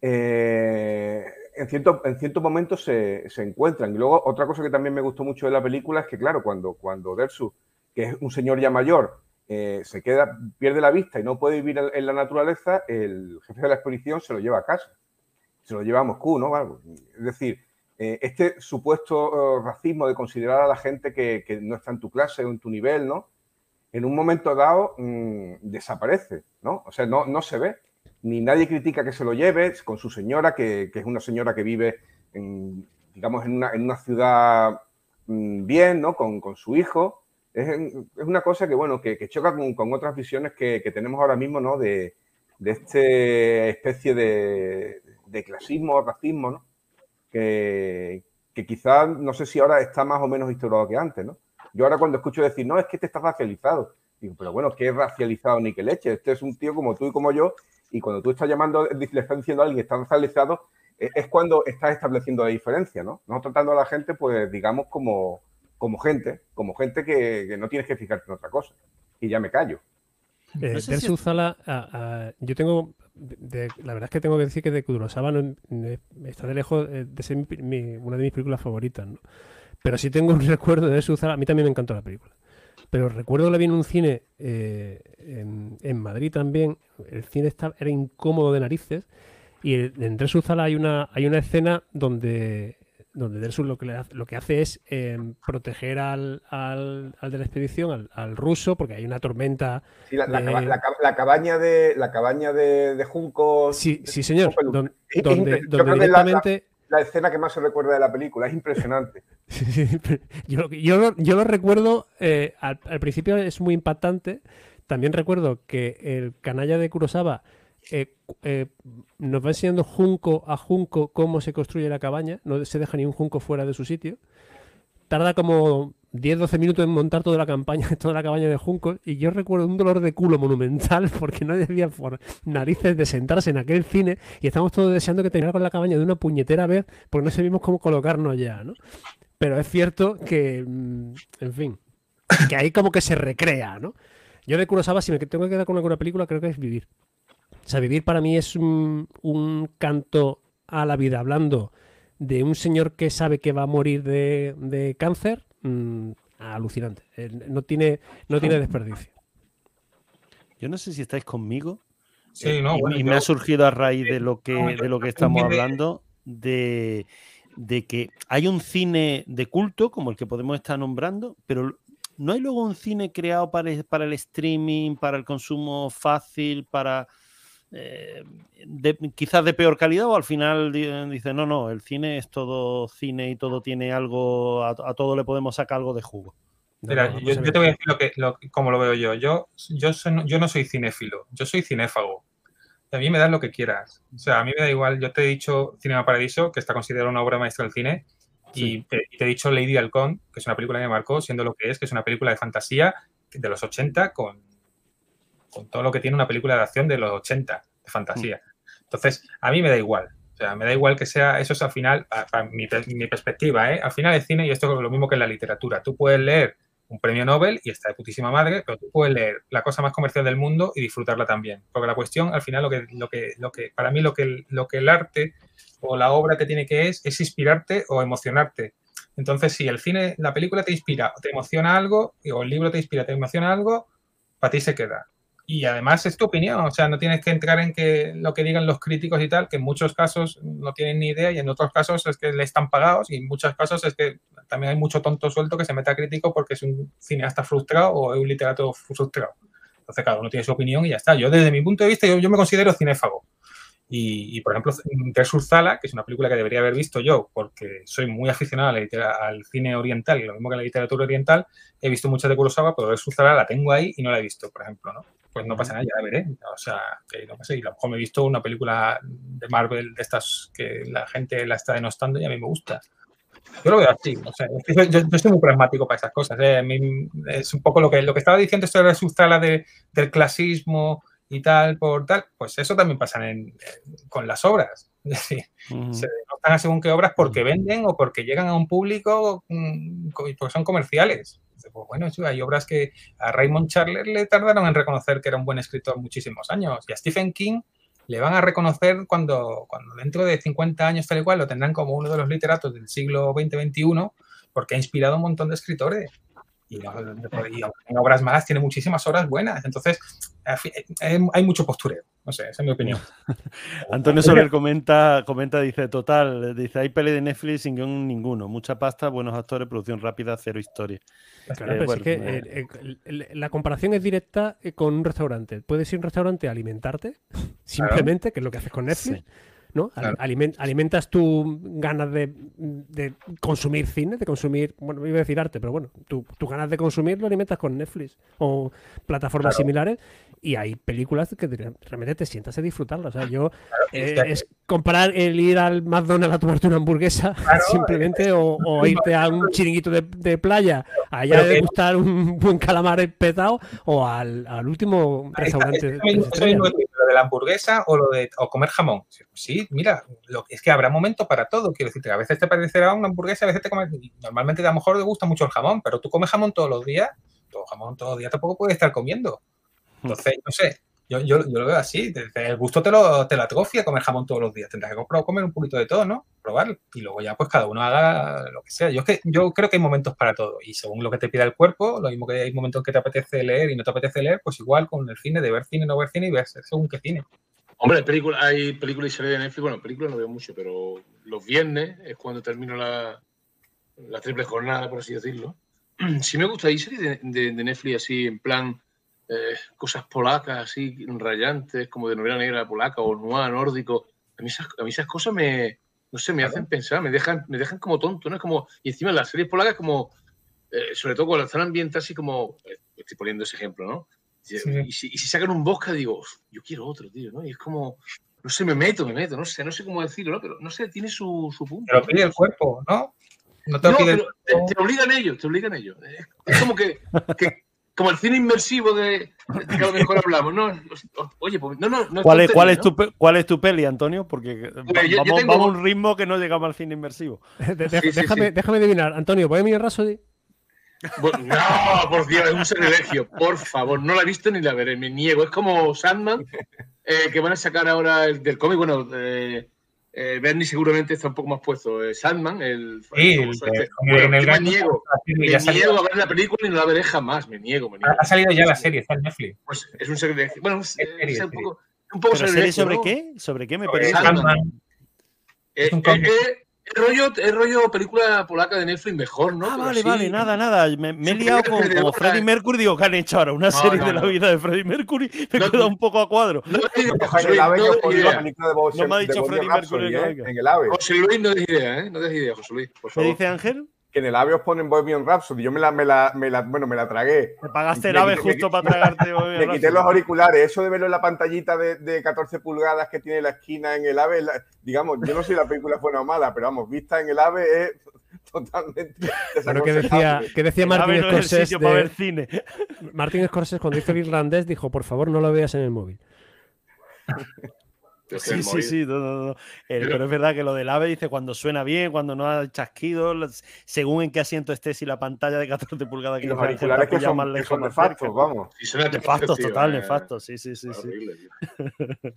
eh, en ciertos en momentos se, encuentran. Y luego otra cosa que también me gustó mucho de la película es que, claro, cuando, cuando Dersu, que es un señor ya mayor, eh, se queda, pierde la vista y no puede vivir en, la naturaleza, el jefe de la expedición se lo lleva a casa. Se lo lleva a Moscú, ¿no? Es decir, eh, este supuesto racismo de considerar a la gente que, que, no está en tu clase o en tu nivel, ¿no? En un momento dado mm, desaparece, ¿no? O sea, no, no se ve ni nadie critica que se lo lleve con su señora, que, es una señora que vive, en, digamos, en una, ciudad mm, bien, ¿no? Con, su hijo. Es, una cosa que, bueno, que, choca con, otras visiones que, tenemos ahora mismo, ¿no? De, de esta especie de, de clasismo, racismo, ¿no? Que, que quizás, no sé si ahora está más o menos instaurado que antes, ¿no? Yo ahora cuando escucho decir, no, es que este está racializado, digo, pero bueno, ¿qué es racializado ni que leche? Este es un tío como tú y como yo y cuando tú estás llamando, le estás diciendo a alguien que está racializado, eh, es cuando estás estableciendo la diferencia, ¿no? No tratando a la gente, pues, digamos, como, como gente, como gente que, no tienes que fijarte en otra cosa. Y ya me callo. Eh, yo tengo, la verdad es que tengo que decir que de Kurosawa no, está de lejos eh, de ser una de mis películas favoritas, ¿no? Pero sí tengo un recuerdo de Zala, a mí también me encantó la película. Pero recuerdo que la vi en un cine eh, en, Madrid también. El cine estaba, era incómodo de narices. Y en Sala hay una, hay una escena donde, donde lo que, lo que hace es em, proteger al, al, de la expedición, al, ruso, porque hay una tormenta. Sí, la, cabaña de la cabaña de, juncos. Sí, sí señor. donde, directamente la escena que más se recuerda de la película. Es impresionante. yo, lo recuerdo, eh, al, principio es muy impactante. También recuerdo que el canalla de Kurosawa eh, eh, nos va enseñando junco a junco cómo se construye la cabaña. No se deja ni un junco fuera de su sitio. Tarda como 10-12 minutos en montar toda la campaña, toda la cabaña de juncos, y yo recuerdo un dolor de culo monumental porque no debía por narices de sentarse en aquel cine y estamos todos deseando que terminara con la cabaña de una puñetera vez porque no sabíamos cómo colocarnos ya, ¿no? Pero es cierto que, mm, en fin, que ahí como que se recrea, ¿no? Yo de Kurosawa, si me tengo que quedar con alguna película, creo que es Vivir. O sea, Vivir para mí es un, un canto a la vida, hablando de un señor que sabe que va a morir de, de cáncer, Mm, alucinante. Eh, no tiene, no tiene desperdicio. Yo no sé si estáis conmigo. Sí, no, y, me ha surgido a raíz de lo que, de lo que estamos hablando, de, que hay un cine de culto, como el que podemos estar nombrando, pero no hay luego un cine creado para, para el streaming, para el consumo fácil, para eh, quizás de peor calidad o al final dice, no, no, el cine es todo cine y todo tiene algo, a, todo le podemos sacar algo de jugo. Mira, yo, te voy a decir lo que, lo, cómo lo veo yo. Yo, yo, yo no soy cinéfilo, yo soy cinéfago. A mí me das lo que quieras. O sea, a mí me da igual. Yo te he dicho Cinema Paradiso, que está considerado una obra maestra del cine, y, te, he dicho Lady Halcón, que es una película que me marcó, siendo lo que es, que es una película de fantasía de los 80 con con todo lo que tiene una película de acción de los 80, de fantasía. Entonces, a mí me da igual. O sea, me da igual que sea, eso es al final, a, mi, perspectiva, ¿eh? Al final el cine, y esto es lo mismo que en la literatura, tú puedes leer un premio Nobel y está de putísima madre, pero tú puedes leer la cosa más comercial del mundo y disfrutarla también. Porque la cuestión, al final, lo que, lo que, lo que para mí lo que, lo que el arte o la obra te tiene que es, es inspirarte o emocionarte. Entonces, si el cine, la película te inspira, te emociona algo, o el libro te inspira, te emociona algo, para ti se queda. Y además es tu opinión, o sea, no tienes que entrar en que lo que digan los críticos y tal, que en muchos casos no tienen ni idea y en otros casos es que le están pagados y en muchos casos es que también hay mucho tonto suelto que se mete a crítico porque es un cineasta frustrado o es un literato frustrado. Entonces cada uno tiene su opinión y ya está. Yo desde mi punto de vista, yo, me considero cinéfago. Y, por ejemplo, Jesús Zala, que es una película que debería haber visto yo porque soy muy aficionado al cine oriental, lo mismo que a la literatura oriental, he visto muchas de Kurosawa, pero Jesús Zala la tengo ahí y no la he visto, por ejemplo, ¿no? Pues no pasa nada, ya la veré. O sea, que no pasa. Y a lo mejor me he visto una película de Marvel de estas que la gente la está denostando y a mí me gusta. Yo lo veo así. O sea, yo, yo, soy muy pragmático para esas cosas. ¿eh? es un poco lo que, lo que estaba diciendo esto de la sustala de, del clasismo y tal, por tal. Pues eso también pasa con las obras. Es decir, se denostan a según qué obras porque venden o porque llegan a un público mm, porque son comerciales. Pues bueno, hay obras que a Raymond Chandler le tardaron en reconocer que era un buen escritor muchísimos años y a Stephen King le van a reconocer cuando, cuando dentro de 50 años tal y cual lo tendrán como uno de los literatos del siglo XX-XXI porque ha inspirado a un montón de escritores. Y, en obras malas tiene muchísimas obras buenas. Entonces, hay mucho postureo. No sé, esa es mi opinión. Antonio Soler comenta, comenta, dice, total, dice, hay pele de Netflix sin ninguno. Mucha pasta, buenos actores, producción rápida, cero historia. Claro, es que eh, eh, la comparación es directa eh, con un restaurante. Puedes ir a un restaurante a alimentarte, simplemente, que es lo que haces con Netflix. ¿No? alimentas tus ganas de, consumir cine, de consumir, bueno, iba a decir arte, pero bueno, tus tu ganas de consumir lo alimentas con Netflix o plataformas similares y hay películas que realmente te sientas a disfrutarlas. O sea, yo eh, es comparar el ir al McDonald's a tomarte una hamburguesa simplemente o, irte a un chiringuito de, playa allá de gustar un buen calamar petado o al, último restaurante. lo de la hamburguesa o lo de o comer jamón. Sí, mira, lo, es que habrá momento para todo. Quiero decirte, a veces te parecerá una hamburguesa, a veces te comes. Normalmente a lo mejor te gusta mucho el jamón, pero tú comes jamón todos los días. Todo jamón todos los días tampoco puedes estar comiendo. Entonces, no sé, yo, yo, lo veo así. El gusto te lo, te lo atrofia comer jamón todos los días. Tendrás que comprar, comer un poquito de todo, ¿no? Probar. Y luego ya, pues cada uno haga lo que sea. Yo, que, yo creo que hay momentos para todo. Y según lo que te pida el cuerpo, lo mismo que hay momentos que te apetece leer y no te apetece leer, pues igual con el cine, de ver cine, no ver cine y ver según qué cine. Hombre, película, hay películas y series de Netflix. Bueno, películas no veo mucho, pero los viernes es cuando termino la, la triple jornada, por así decirlo. Sí me gusta. Hay series de Netflix así, en plan eh, cosas polacas así rayantes, como de novela negra polaca o noir nórdico. A mí esas, a mí esas cosas me, no sé, me hacen pensar, me dejan, me dejan como tonto, ¿no? Es como, y encima las series polacas como, eh, sobre todo cuando están ambiente así como, eh, estoy poniendo ese ejemplo, ¿no? Y, si, y, si, sacan un bosque, digo, yo quiero otro, tío, ¿no? Y es como, no sé, me meto, me meto, no sé, no sé cómo decirlo, ¿no? Pero no sé, tiene su, su punto. Pero pide el cuerpo, ¿no? No, te, pero te, obligan ellos, te obligan ellos. Es como que, que como el cine inmersivo de, que a lo mejor hablamos, ¿no? Oye, pues, no, no, no ¿Cuál, es, ¿cuál, es tu, ¿Cuál es tu peli, Antonio? Porque vamos, a un ritmo que no llegamos al cine inmersivo. déjame, déjame adivinar. Antonio, ¿puedes mirar Rhapsody? no, por Dios, es un sacrilegio, por favor, no la he visto ni la veré, me niego. Es como Sandman, eh, que van a sacar ahora el, del cómic, bueno, eh, eh, Bernie seguramente está un poco más puesto. Eh, Sandman, el. Sí, el, en el me niego. Me niego a ver la película y no la veré jamás. Me niego, me niego. Ha salido ya la serie, está en Netflix. Pues es un serie. Bueno, es, es, un poco. Un poco serie sobre qué? ¿Sobre qué me parece? Sandman. Eh, eh, el rollo, el rollo película polaca de Netflix mejor, ¿no? Ah, vale, vale, nada, nada. Me, he liado con como Freddie Mercury. Digo, ¿qué han hecho ahora? Una serie de la vida de Freddie Mercury. Me he quedado un poco a cuadro. No, me ha dicho Freddie Mercury. En el AVE. José Luis, no des idea, ¿eh? No des idea, José Luis. ¿Qué dice Ángel? Que en el AVE os ponen Bohemian Rhapsody. Yo me la, me la, me la, bueno, me la tragué. Te pagaste el AVE justo para tragarte Bohemian Me quité los auriculares. Eso de verlo en la pantallita de, de 14 pulgadas que tiene la esquina en el AVE, digamos, yo no sé si la película es buena o mala, pero vamos, vista en el AVE es totalmente. Bueno, que decía, que decía Martín Scorsese. No ver cine. Martín Scorsese, cuando hizo el irlandés, dijo: Por favor, no lo veas en el móvil. Sí, sí, sí, no, pero es verdad que lo del AVE dice cuando suena bien, cuando no ha chasquido, según en qué asiento estés y la pantalla de 14 pulgadas que los auriculares que son, más lejos, nefastos, vamos. Nefastos, total, nefastos, sí, sí, sí. sí.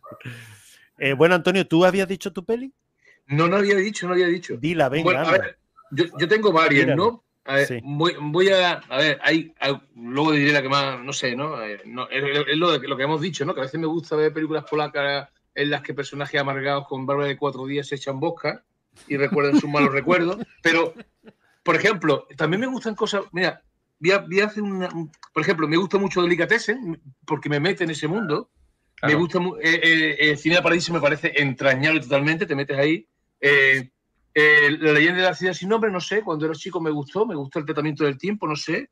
eh, bueno, Antonio, ¿tú habías dicho tu peli? No, no había dicho, no había dicho. Dila, venga. a ver, yo, yo, tengo varias, ¿no? A ver, voy, a. A ver, hay, luego diré la que más. No sé, ¿no? Eh, es, lo, lo, que hemos dicho, ¿no? Que a veces me gusta ver películas polacas en las que personajes amargados con barba de cuatro días se echan bosca y recuerdan sus malos recuerdos. Pero, por ejemplo, también me gustan cosas. Mira, voy a, hacer una. Por ejemplo, me gusta mucho Delicatessen porque me mete en ese mundo. Me gusta. Eh, eh, el cine de Paradiso me parece entrañable totalmente, te metes ahí. Eh, eh, la leyenda de la ciudad sin nombre, no sé, cuando era chico me gustó, me gustó el tratamiento del tiempo, no sé.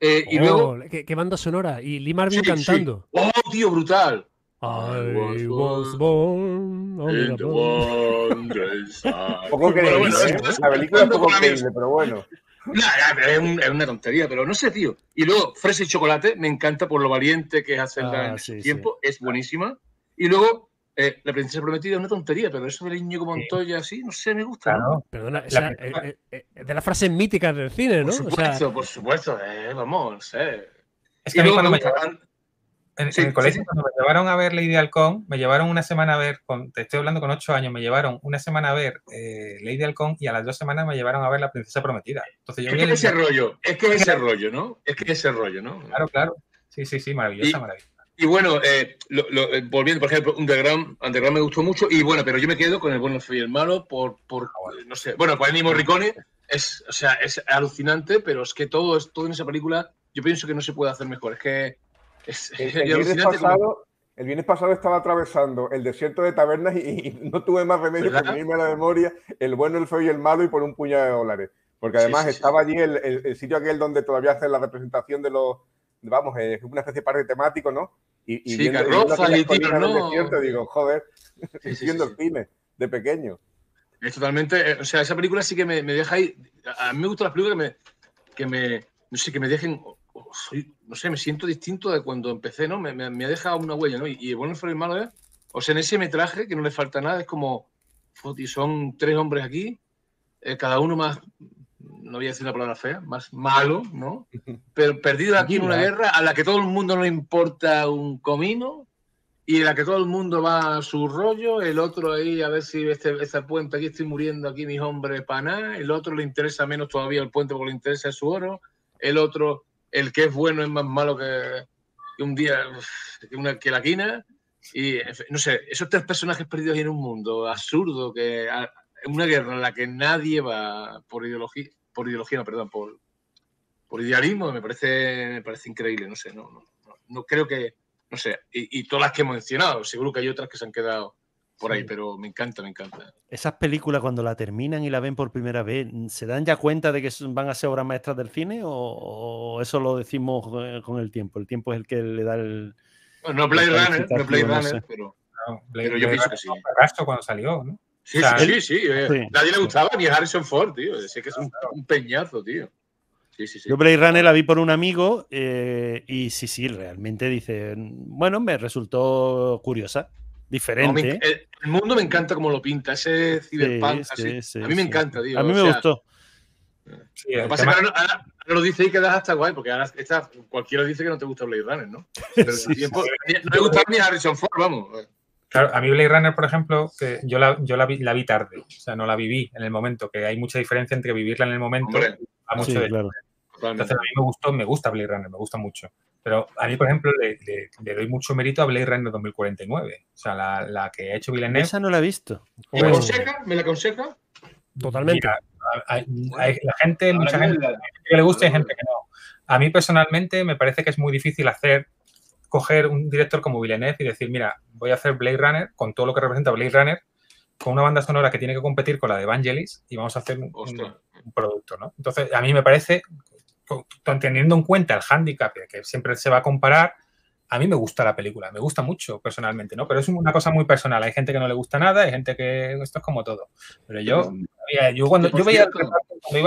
Eh, y luego. Oh, ¿qué, banda sonora? Y Lee Marvin cantando. ¡Oh, tío, brutal! I was born in the Poco que la película es poco creíble, pero bueno. es, una tontería, pero no sé, tío. Y luego, Fresa y Chocolate, me encanta por lo valiente que es hacerla ah, en tiempo, es buenísima. Y luego, eh, la princesa prometida es una tontería, pero eso del Íñigo Montoya así, no sé, me gusta. Perdona, esa, eh, eh, de las frases míticas del cine, ¿no? Por supuesto, por supuesto, vamos, no sé. Es que cuando me llevaron, en, el colegio, cuando me llevaron a ver Lady Halcón, me llevaron una semana a ver, con, te estoy hablando con ocho años, me llevaron una semana a ver Lady Halcón y a las dos semanas me llevaron a ver La Princesa Prometida. Entonces, yo es que es ese rollo, es que es ese rollo, ¿no? Es que es ese rollo, ¿no? Claro, claro. Sí, sí, sí, maravillosa, maravillosa. Y bueno, eh, eh, volviendo, por ejemplo, Underground, Underground me gustó mucho. Y bueno, pero yo me quedo con el bueno, el y el malo por, por ah, no sé, bueno, con el mismo Ricone es, o sea, es alucinante, pero es que todo, es, todo en esa película, yo pienso que no se puede hacer mejor. Es que es, el, viernes pasado, el, viernes pasado, estaba atravesando el desierto de tabernas y, no tuve más remedio que venirme a la memoria el bueno, el feo y el malo y por un puñado de dólares. Porque además estaba allí el, el, sitio aquel donde todavía hacen la representación de los, vamos, es una especie de parque temático, ¿no? Y, y sí, viendo, y ¿no? Desierto, digo, joder, viendo el cine de pequeño. Es totalmente, eh, o sea, esa película sí que me, me, deja ahí. A mí me gustan las películas que me, que me, no sé, que me dejen, soy, no sé, me siento distinto de cuando empecé, ¿no? Me, me, me ha dejado una huella, ¿no? Y, y bueno, el malo, ¿eh? O sea, en ese metraje que no le falta nada, es como, son tres hombres aquí, eh, cada uno más no voy a decir la palabra fea, más malo, ¿no? Pero perdido aquí en una guerra a la que todo el mundo no le importa un comino y en la que todo el mundo va a su rollo, el otro ahí a ver si este, este puente aquí estoy muriendo aquí mis hombres para nada, el otro le interesa menos todavía el puente porque le interesa su oro, el otro, el que es bueno es más malo que, un día, que, una, que la quina. Y no sé, esos tres personajes perdidos en un mundo absurdo, que una guerra en la que nadie va por ideología, por ideología, no, perdón, por, por idealismo, me parece, me parece increíble, no sé, no, no, no creo que, no sé, y, todas las que hemos mencionado, seguro que hay otras que se han quedado por ahí, pero me encanta, me encanta. Esas películas cuando la terminan y la ven por primera vez, ¿se dan ya cuenta de que van a ser obras maestras del cine o, eso lo decimos eh, con el tiempo? El tiempo es el que le da el... Bueno, no Blade Runner, no Blade Runner, pero, pero yo pienso que sí. cuando salió, ¿no? Sí, sí, sí, eh, Nadie le gustaba ni a Harrison Ford, tío. Decía que es un, peñazo, tío. Sí, sí, sí. Yo Blade Runner la vi por un amigo eh, y sí, sí, realmente dice, bueno, me resultó curiosa, diferente. el, mundo me encanta como lo pinta, ese cyberpunk. así. a mí me encanta, tío. A mí me gustó. lo que pasa es que ahora, lo dice y quedas hasta guay, porque ahora cualquiera dice que no te gusta Blade Runner, ¿no? Pero tiempo, no me gusta ni Harrison Ford, vamos. Claro, a mí Blade Runner, por ejemplo, que yo la, yo la, vi, la vi tarde, o sea, no la viví en el momento, que hay mucha diferencia entre vivirla en el momento a mucho de claro. Entonces a mí me gustó, me gusta Blade Runner, me gusta mucho. Pero a mí, por ejemplo, le, le, doy mucho mérito a Blade Runner 2049. O sea, la, la que ha hecho Villeneuve. Esa no la he visto. ¿Me la aconseja? ¿Me la aconseja? Totalmente. la gente, mucha gente que le gusta y gente que no. A mí personalmente me parece que es muy difícil hacer coger un director como Villeneuve y decir, mira, voy a hacer Blade Runner con todo lo que representa Blade Runner, con una banda sonora que tiene que competir con la de Evangelis y vamos a hacer un, producto, ¿no? Entonces, a mí me parece, teniendo en cuenta el hándicap que siempre se va a comparar, a mí me gusta la película, me gusta mucho personalmente, ¿no? Pero es una cosa muy personal. Hay gente que no le gusta nada, hay gente que esto es como todo. Pero yo, yo cuando yo veía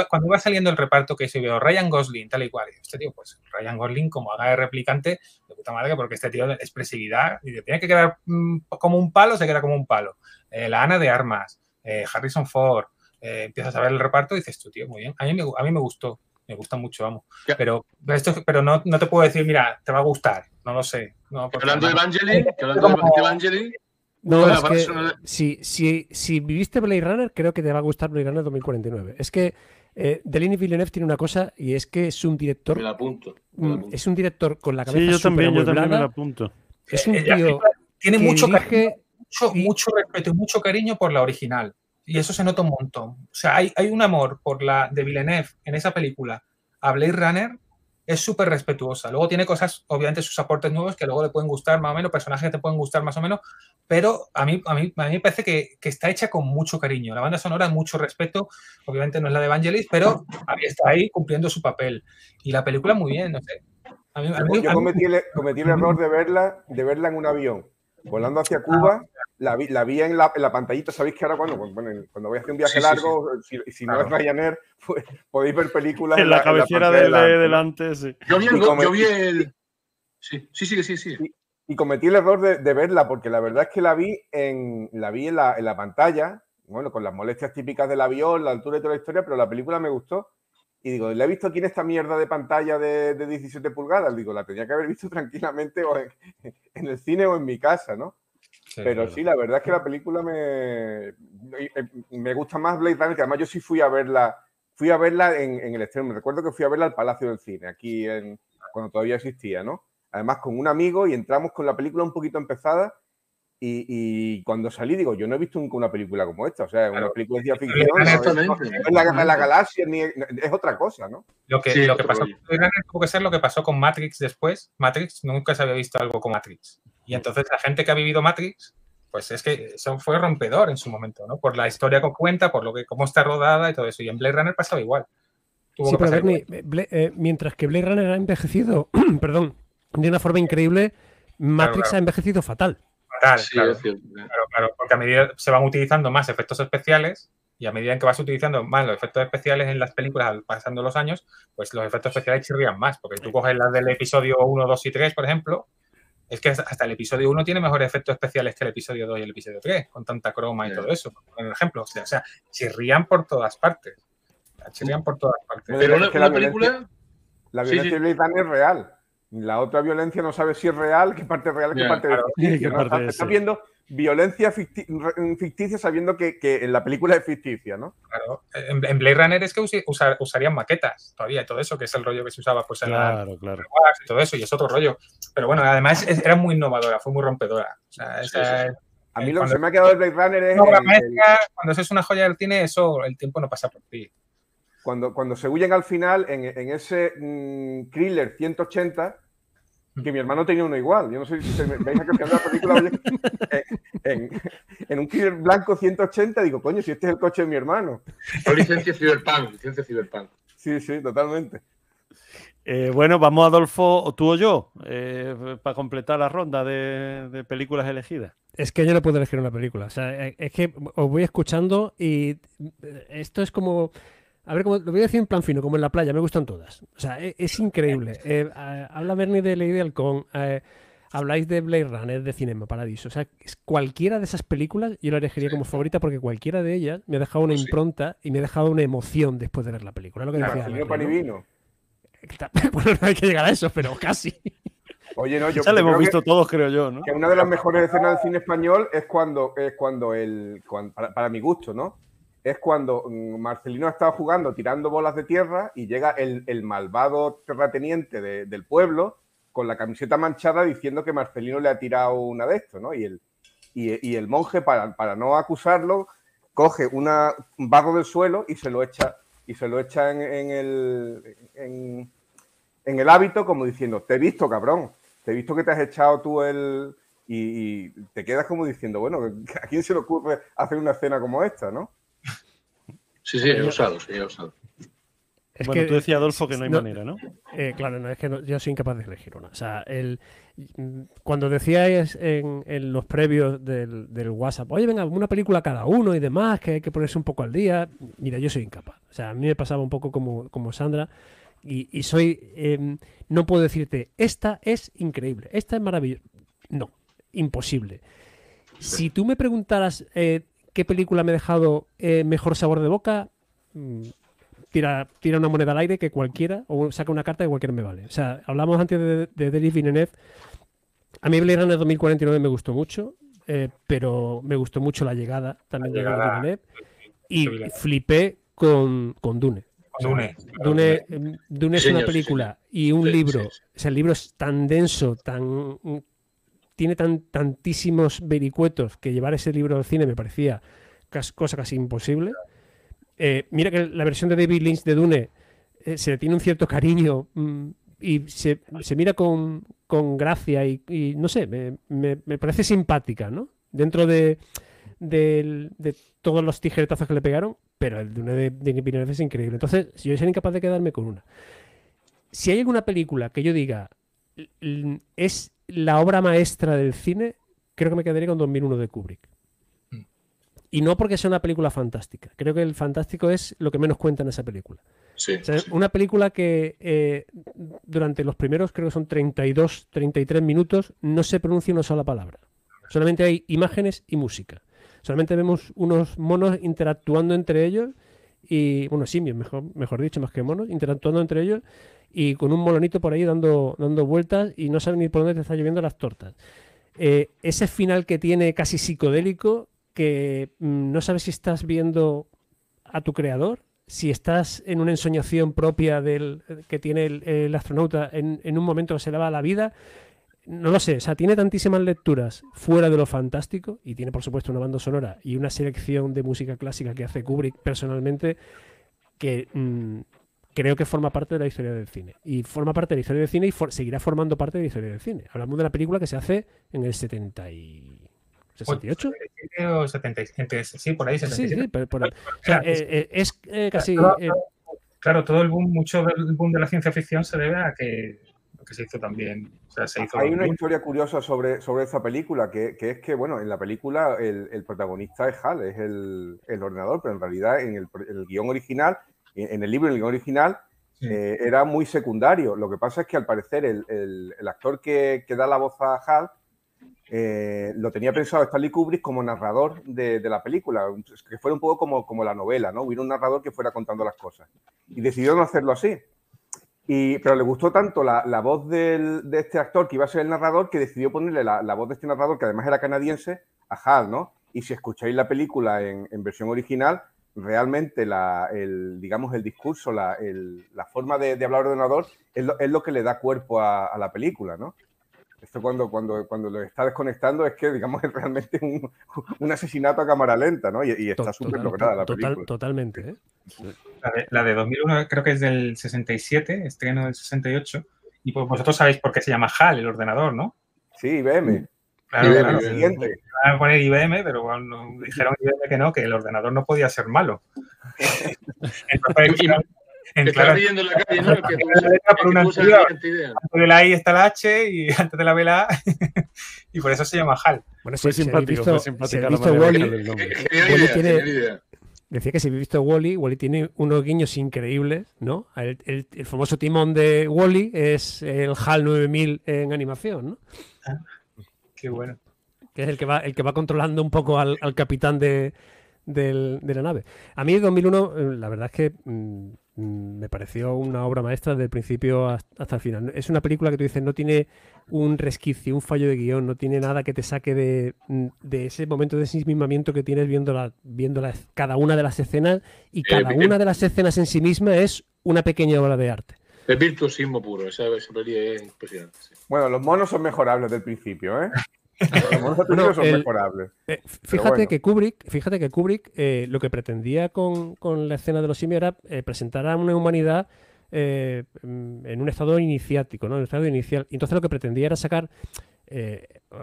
cuando iba, saliendo el reparto que se veo Ryan Gosling, tal y cual, este tío, pues Ryan Gosling, como haga de replicante, de puta madre, porque este tío es expresividad, y tiene que quedar mm, como un palo, se queda como un palo. Eh, la Ana de Armas, eh, Harrison Ford, eh, empiezas a ver el reparto y dices tú, tío, muy bien. A mí me, a mí me gustó me gusta mucho, vamos. Pero, esto, pero no, no, te puedo decir, mira, te va a gustar, no lo sé. hablando de Evangeli, hablando de Evangeli, No, es que si, si, si viviste Blade Runner, creo que te va a gustar Blade Runner 2049. Es que eh, Denis Villeneuve tiene una cosa y es que es un director. Me la apunto, mm, Es un director con la cabeza. Sí, yo también, yo también me la apunto. Es un eh, tío. Tiene mucho, mucho, mucho respeto y mucho cariño por la original. Y eso se nota un montón. O sea, hay, hay un amor por la de Villeneuve en esa película a Blade Runner es súper respetuosa. Luego tiene cosas, obviamente, sus aportes nuevos que luego le pueden gustar más o menos, personajes que te pueden gustar más o menos, pero a mí, a mí, a mí me parece que, está hecha con mucho cariño. La banda sonora, mucho respeto, obviamente no es la de Evangelis, pero está ahí cumpliendo su papel. Y la película muy bien, no sé. yo cometí el, cometí el error de verla, de verla en un avión volando hacia Cuba, la vi, la vi en, la, en la pantallita. Sabéis que ahora cuando, cuando voy a hacer un viaje largo, si, no es Ryanair, pues, podéis ver películas. En la cabecera de, delante, sí. Yo vi el. Yo vi el... Sí, sí, sí, sí. sí. Y, cometí el error de, verla, porque la verdad es que la vi en la, vi en la, en la pantalla, bueno, con las molestias típicas del avión, la altura y toda la historia, pero la película me gustó. Y digo, ¿le he visto aquí en esta mierda de pantalla de, 17 pulgadas? Digo, la tenía que haber visto tranquilamente o en, el cine o en mi casa, ¿no? Pero sí, la verdad es que la película me, me gusta más Blade Runner, que además yo sí fui a verla, fui a verla en, el extremo. Me recuerdo que fui a verla al Palacio del Cine, aquí en, cuando todavía existía, ¿no? Además con un amigo y entramos con la película un poquito empezada y, cuando salí, digo, yo no he visto nunca una película como esta. O sea, una película de ciencia ficción. No, es la, la, galaxia, ni es, otra cosa, ¿no? Lo que, lo que pasó con tuvo que ser lo que pasó con Matrix después. Matrix nunca se había visto algo con Matrix. Y entonces la gente que ha vivido Matrix, pues es que eso fue rompedor en su momento, ¿no? Por la historia que cuenta, por lo que cómo está rodada y todo eso. Y en Blade Runner pasaba igual. sí, pero Bernie, eh, mientras que Blade Runner ha envejecido, perdón, de una forma increíble, Matrix ha envejecido fatal claro, claro, porque a medida se van utilizando más efectos especiales y a medida que vas utilizando más los efectos especiales en las películas pasando los años, pues los efectos especiales chirrían más, porque tú coges las del episodio 1, 2 y 3, por ejemplo, es que hasta el episodio 1 tiene mejores efectos especiales que el episodio 2 y el episodio 3, con tanta croma y todo eso, por ejemplo. O sea, chirrían por todas partes. Chirrían por todas partes. Pero la, película... La violencia es real. La otra violencia no sabe si es real, qué parte es real, qué parte es ficticia. Estás viendo violencia ficticia sabiendo que, en la película es ficticia, ¿no? Claro. En, Blade Runner es que usarían maquetas todavía, todo eso, que es el rollo que se usaba pues, en claro, claro. y todo eso, y es otro rollo. Pero bueno, además era muy innovadora, fue muy rompedora. a mí lo que se me ha quedado de Blade Runner es. Cuando eso es una joya del cine, eso el tiempo no pasa por ti. Cuando, cuando se huyen al final, en, ese mm, thriller 180, que mi hermano tenía uno igual. Yo no sé si se me veis a cambiar la película en, un thriller blanco 180, digo, coño, si este es el coche de mi hermano. O licencia Cyberpunk, licencia Cyberpunk. Sí, sí, totalmente. Eh, bueno, vamos Adolfo, tú o yo, eh, para completar la ronda de, de, películas elegidas. Es que yo no puedo elegir una película. O sea, eh, es que os voy escuchando y esto es como a ver, como, lo voy a decir en plan fino, como en la playa, me gustan todas. O sea, e, es, increíble. Eh, habla Bernie de Lady Halcón, eh, habláis de Blade Runner, de Cinema Paradiso. O sea, cualquiera de esas películas yo la elegiría como favorita porque cualquiera de ellas me ha dejado una impronta y me ha dejado una emoción después de ver la película. Lo que decía ¿no? Bueno, no hay que llegar a eso, pero casi. Oye, no, yo ya lo hemos visto todos, creo yo, ¿no? Que una de las mejores escenas del cine español es cuando, es cuando el, para mi gusto, ¿no? Es cuando mm, Marcelino estaba jugando tirando bolas de tierra y llega el, malvado terrateniente del pueblo con la camiseta manchada diciendo que Marcelino le ha tirado una de estos, ¿no? Y el, monje, para, no acusarlo, coge una, un barro del suelo y se lo echa, y se lo echa en, el, en, en, el hábito como diciendo, te he visto, cabrón, te he visto que te has echado tú el... Y, y te quedas como diciendo, bueno, ¿a quién se le ocurre hacer una escena como esta, no? Sí, sí, he usado, sí, he usado. Es bueno, que, tú decías, Adolfo, que no hay manera, ¿no? Eh, claro, no, es que yo soy incapaz de elegir una. O sea, el, cuando decíais en, en los previos del, del, WhatsApp, oye, venga, una película cada uno y demás, que hay que ponerse un poco al día, mira, yo soy incapaz. O sea, a mí me pasaba un poco como, como Sandra y, y soy, em, no puedo decirte, esta es increíble, esta es maravillosa. No, imposible. Si tú me preguntaras, eh, ¿Qué película me ha dejado eh, mejor sabor de boca? Mm, tira, tira una moneda al aire que cualquiera, o saca una carta que cualquiera me vale. O sea, hablamos antes de, de Denis Villeneuve. A mí Blade Runner 2049 me gustó mucho. eh, pero me gustó mucho la llegada también de Villeneuve y flipé con, con Dune. Dune. Dune, Dune es una película y un libro. O sea, el libro es tan denso, tan tiene tan, tantísimos vericuetos que llevar ese libro al cine me parecía cosa casi imposible. Eh, mira que la versión de David Lynch de Dune eh, se le tiene un cierto cariño mm, y se, mira con, gracia y, no sé, me, parece simpática, ¿no? Dentro de, todos los tijeretazos que le pegaron, pero el Dune de Denis Villeneuve es increíble. Entonces, yo soy incapaz de quedarme con una. Si hay alguna película que yo diga es la obra maestra del cine, creo que me quedaría con 2001 de Kubrick. Y no porque sea una película fantástica. Creo que el fantástico es lo que menos cuenta en esa película. Una película que eh, durante los primeros, creo que son 32, 33 minutos, no se pronuncia una sola palabra. Solamente hay imágenes y música. Solamente vemos unos monos interactuando entre ellos y, bueno, simios, mejor, mejor dicho, más que monos, interactuando entre ellos y con un molonito por ahí dando, dando vueltas y no sabe ni por dónde te está lloviendo las tortas. Eh, ese final que tiene casi psicodélico que mm, no sabes si estás viendo a tu creador, si estás en una ensoñación propia del que tiene el, astronauta en, un momento que se le va la vida. No lo sé, o sea, tiene tantísimas lecturas fuera de lo fantástico y tiene por supuesto una banda sonora y una selección de música clásica que hace Kubrick personalmente que mm, creo que forma parte de la historia del cine. Y forma parte de la historia del cine y seguirá formando parte de la historia del cine. Hablamos de la película que se hace en el 70 y... ¿68? O 77, sí, por ahí 77. Sí, sí, o sea, eh, eh, es eh, casi... Claro, todo el boom, mucho del boom de la ciencia ficción se debe a que, que se hizo también. Hay una historia curiosa sobre, sobre esa película, que, que, es que, bueno, en la película el, el protagonista es Hal, es el, el, ordenador, pero en realidad en el, el guion original, en el libro, en el guion original, era muy secundario. Lo que pasa es que al parecer el, el actor que, que, da la voz a Hal eh, lo tenía pensado Stanley Kubrick como narrador de, la película, que fuera un poco como, como la novela, ¿no? Hubiera un narrador que fuera contando las cosas. Y decidió no hacerlo así. Y, pero le gustó tanto la, voz de este actor que iba a ser el narrador que decidió ponerle la, voz de este narrador, que además era canadiense, a Hal, ¿no? Y si escucháis la película en, versión original, realmente el, digamos, el discurso, la, forma de, hablar ordenador es lo, es lo, que le da cuerpo a la película, ¿no? Esto cuando, cuando, cuando lo está desconectando es que, digamos, es realmente un, un asesinato a cámara lenta, ¿no? Y, está súper lograda la película. totalmente, ¿eh? La de, 2001 creo que es del 67, estreno del 68. Y pues vosotros sabéis por qué se llama HAL, el ordenador, ¿no? Sí, IBM. Claro, IBM, claro. Siguiente. a poner IBM, pero dijeron IBM que no, que el ordenador no podía ser malo. Entonces, en claro, en la calle, ¿no? Que una antes de la I está la H y antes de la B la A. y por eso se llama HAL. Bueno, fue simpático, fue simpática la Wally, tiene, Decía que si habéis visto Wally, Wally tiene unos guiños increíbles, ¿no? El, el, famoso timón de Wally es el HAL 9000 en animación, ¿no? Ah, qué bueno. Que es el que va, el que va controlando un poco al, al capitán de, del, de la nave. A mí 2001, eh, la verdad es que Mm, me pareció una obra maestra del principio hasta el final. Es una película que tú dices no tiene un resquicio, un fallo de guion, no tiene nada que te saque de, mm, ese momento de ensimismamiento que tienes viendo, la, cada una de las escenas y cada una de las escenas en sí misma es una pequeña obra de arte. El virtuosismo puro, esa, esa es impresionante. Bueno, los monos son mejorables del principio, ¿eh? Eh, fíjate, que Kubrick, fíjate que Kubrick eh, lo que pretendía con, la escena de los simios era eh, presentar a una humanidad en un estado iniciático, ¿no? En un estado inicial. Entonces lo que pretendía era sacar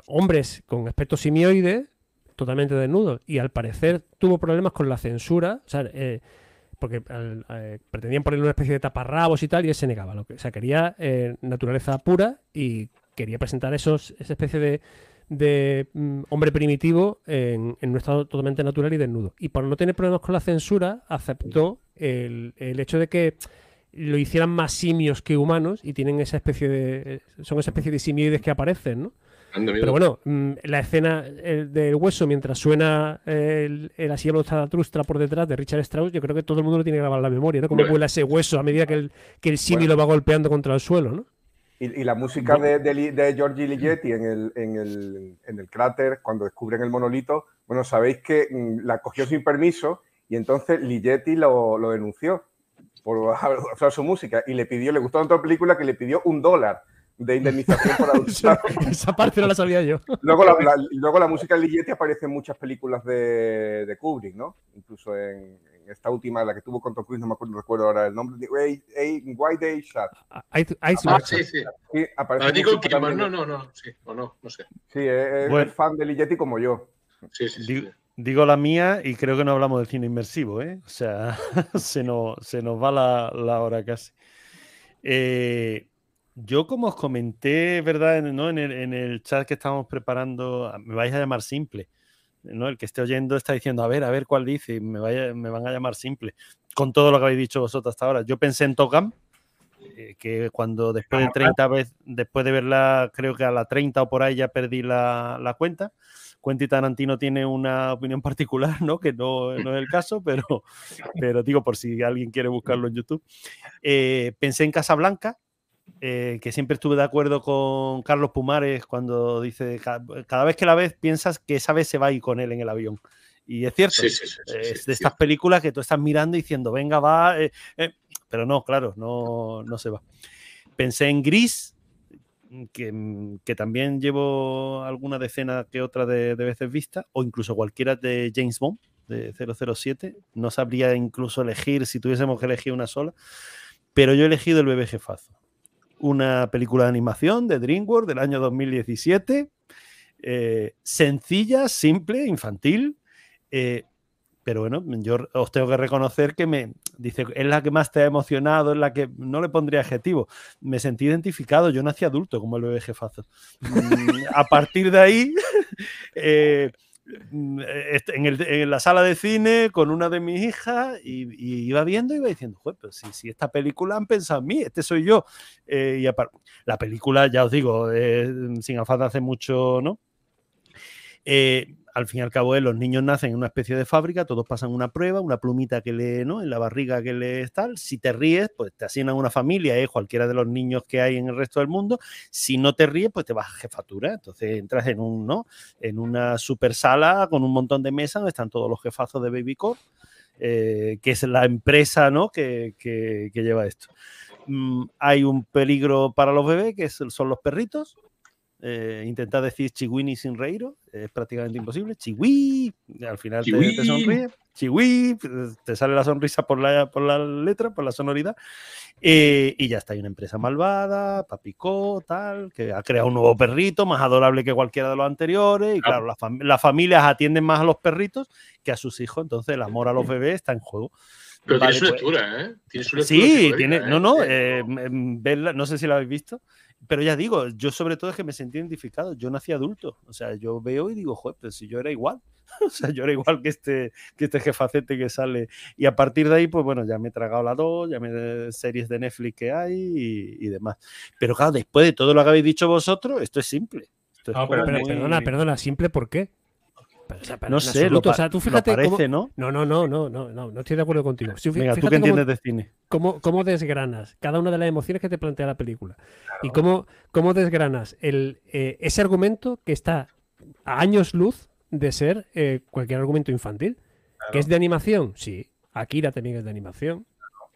hombres con aspecto simioide totalmente desnudos. Y al parecer tuvo problemas con la censura. porque pretendían ponerle una especie de taparrabos y tal, y él se negaba. Lo que, o sea, quería naturaleza pura y quería presentar esos, esa especie de, de mm, hombre primitivo en, un estado totalmente natural y desnudo. Y por no tener problemas con la censura, aceptó el, hecho de que lo hicieran más simios que humanos y tienen esa especie de. son esa especie de simioides que aparecen, ¿no? Pero bueno, mm, la escena del hueso mientras suena el, el así trustra por detrás de Richard Strauss, yo creo que todo el mundo lo tiene grabado en la memoria, ¿no? Como vuela ese hueso a medida que el, que el simio lo va golpeando contra el suelo, ¿no? Y, la música de, de, de Giorgi Ligeti en el, en, el, en el cráter, cuando descubren el monolito, bueno, sabéis que mm, la cogió sin permiso y entonces Ligeti lo, lo denunció por usar su música y le pidió, le gustó tanto la película que le pidió un dólar de indemnización por usar. Esa parte no la sabía yo. Luego la, luego la música de Ligeti aparece en muchas películas de, de Kubrick, ¿no? Incluso en, esta última, la que tuvo con Tom Cruise, no me acuerdo, recuerdo ahora el nombre, de White Day Shot. Ah, sí, sí. sí aparece ah, no, no, no, sí, o no, no sé. Sí, es, fan de Ligeti como yo. Sí, sí, sí. Digo, la mía y creo que no hablamos de cine inmersivo, ¿eh? O sea, se, nos, se nos va la, la hora casi. Eh, yo, como os comenté, ¿verdad? ¿no? En, el, en el chat que estábamos preparando, me vais a llamar simple. ¿No? El que esté oyendo está diciendo, a ver, a ver cuál dice, y me, vaya, me van a llamar simple. Con todo lo que habéis dicho vosotros hasta ahora. Yo pensé en Togam, eh, que cuando después de 30 veces, después de verla, creo que a la 30 o por ahí ya perdí la, la cuenta. Quentin Tarantino tiene una opinión particular, ¿no? Que no, no, es el caso, pero, pero digo por si alguien quiere buscarlo en YouTube. Eh, pensé en Casablanca, eh, que siempre estuve de acuerdo con Carlos Pumares cuando dice, cada, vez que la ves piensas que esa vez se va a ir con él en el avión. Y es cierto, es de estas películas que tú estás mirando diciendo, venga, va, eh, eh", pero no, claro, no, no se va. Pensé en Gris, que, que, también llevo alguna decena que otra de, de, veces vista, o incluso cualquiera de James Bond, de 007. No sabría incluso elegir si tuviésemos que elegir una sola, pero yo he elegido el bebé jefazo una película de animación de DreamWorks del año 2017, eh, sencilla, simple, infantil, eh, pero bueno, yo os tengo que reconocer que me dice, es la que más te ha emocionado, es la que no le pondría adjetivo. Me sentí identificado, yo nací adulto como el bebé jefazo. Mm, a partir de ahí, eh, Mm, eh, en, la sala de cine con una de mis hijas y, iba viendo y iba diciendo, pues si, esta película han pensado en mí, este soy yo. Eh, y la película, ya os digo, sin afán de hace mucho, ¿no? Eh, al fin y al cabo es, los niños nacen en una especie de fábrica, todos pasan una prueba, una plumita que le, ¿no? En la barriga que le tal. Si te ríes, pues te asignan una familia, es cualquiera de los niños que hay en el resto del mundo. Si no te ríes, pues te vas a jefatura. Entonces entras en un, ¿no? En una super sala con un montón de mesas donde están todos los jefazos de Baby Corp, eh, que es la empresa, ¿no? Que, que, lleva esto. Mm, hay un peligro para los bebés, que son los perritos eh, intentar decir chihuini sin reír es prácticamente imposible. Chihui, al final te, te, sonríe. Chihui, te sale la sonrisa por la, por la letra, por la sonoridad. Eh, y ya está, hay una empresa malvada, Papicó, tal, que ha creado un nuevo perrito más adorable que cualquiera de los anteriores. Y claro, las familias atienden más a los perritos que a sus hijos, entonces el amor a los bebés está en juego. Pero tiene su pues lectura, ¿eh? Tiene su lectura sí, tiene, no, no, eh, no sé si la habéis visto pero ya digo, yo sobre todo es que me sentí identificado. Yo nací adulto. O sea, yo veo y digo, joder, pues si yo era igual. o sea, yo era igual que este, que este jefacete que sale. Y a partir de ahí, pues bueno, ya me he tragado la dos, ya me series de Netflix que hay y, demás. Pero claro, después de todo lo que habéis dicho vosotros, esto es simple. no, pero, perdona, perdona, simple, ¿por qué? No sé, lo, o sea, tú fíjate parece, ¿no? No, no, no, no, no, no, no estoy de acuerdo contigo. Venga, tú que entiendes de cine. Cómo, cómo, desgranas cada una de las emociones que te plantea la película. Y cómo, cómo desgranas el, eh, ese argumento que está a años luz de ser eh, cualquier argumento infantil. ¿Que es de animación? Sí. Akira también es de animación.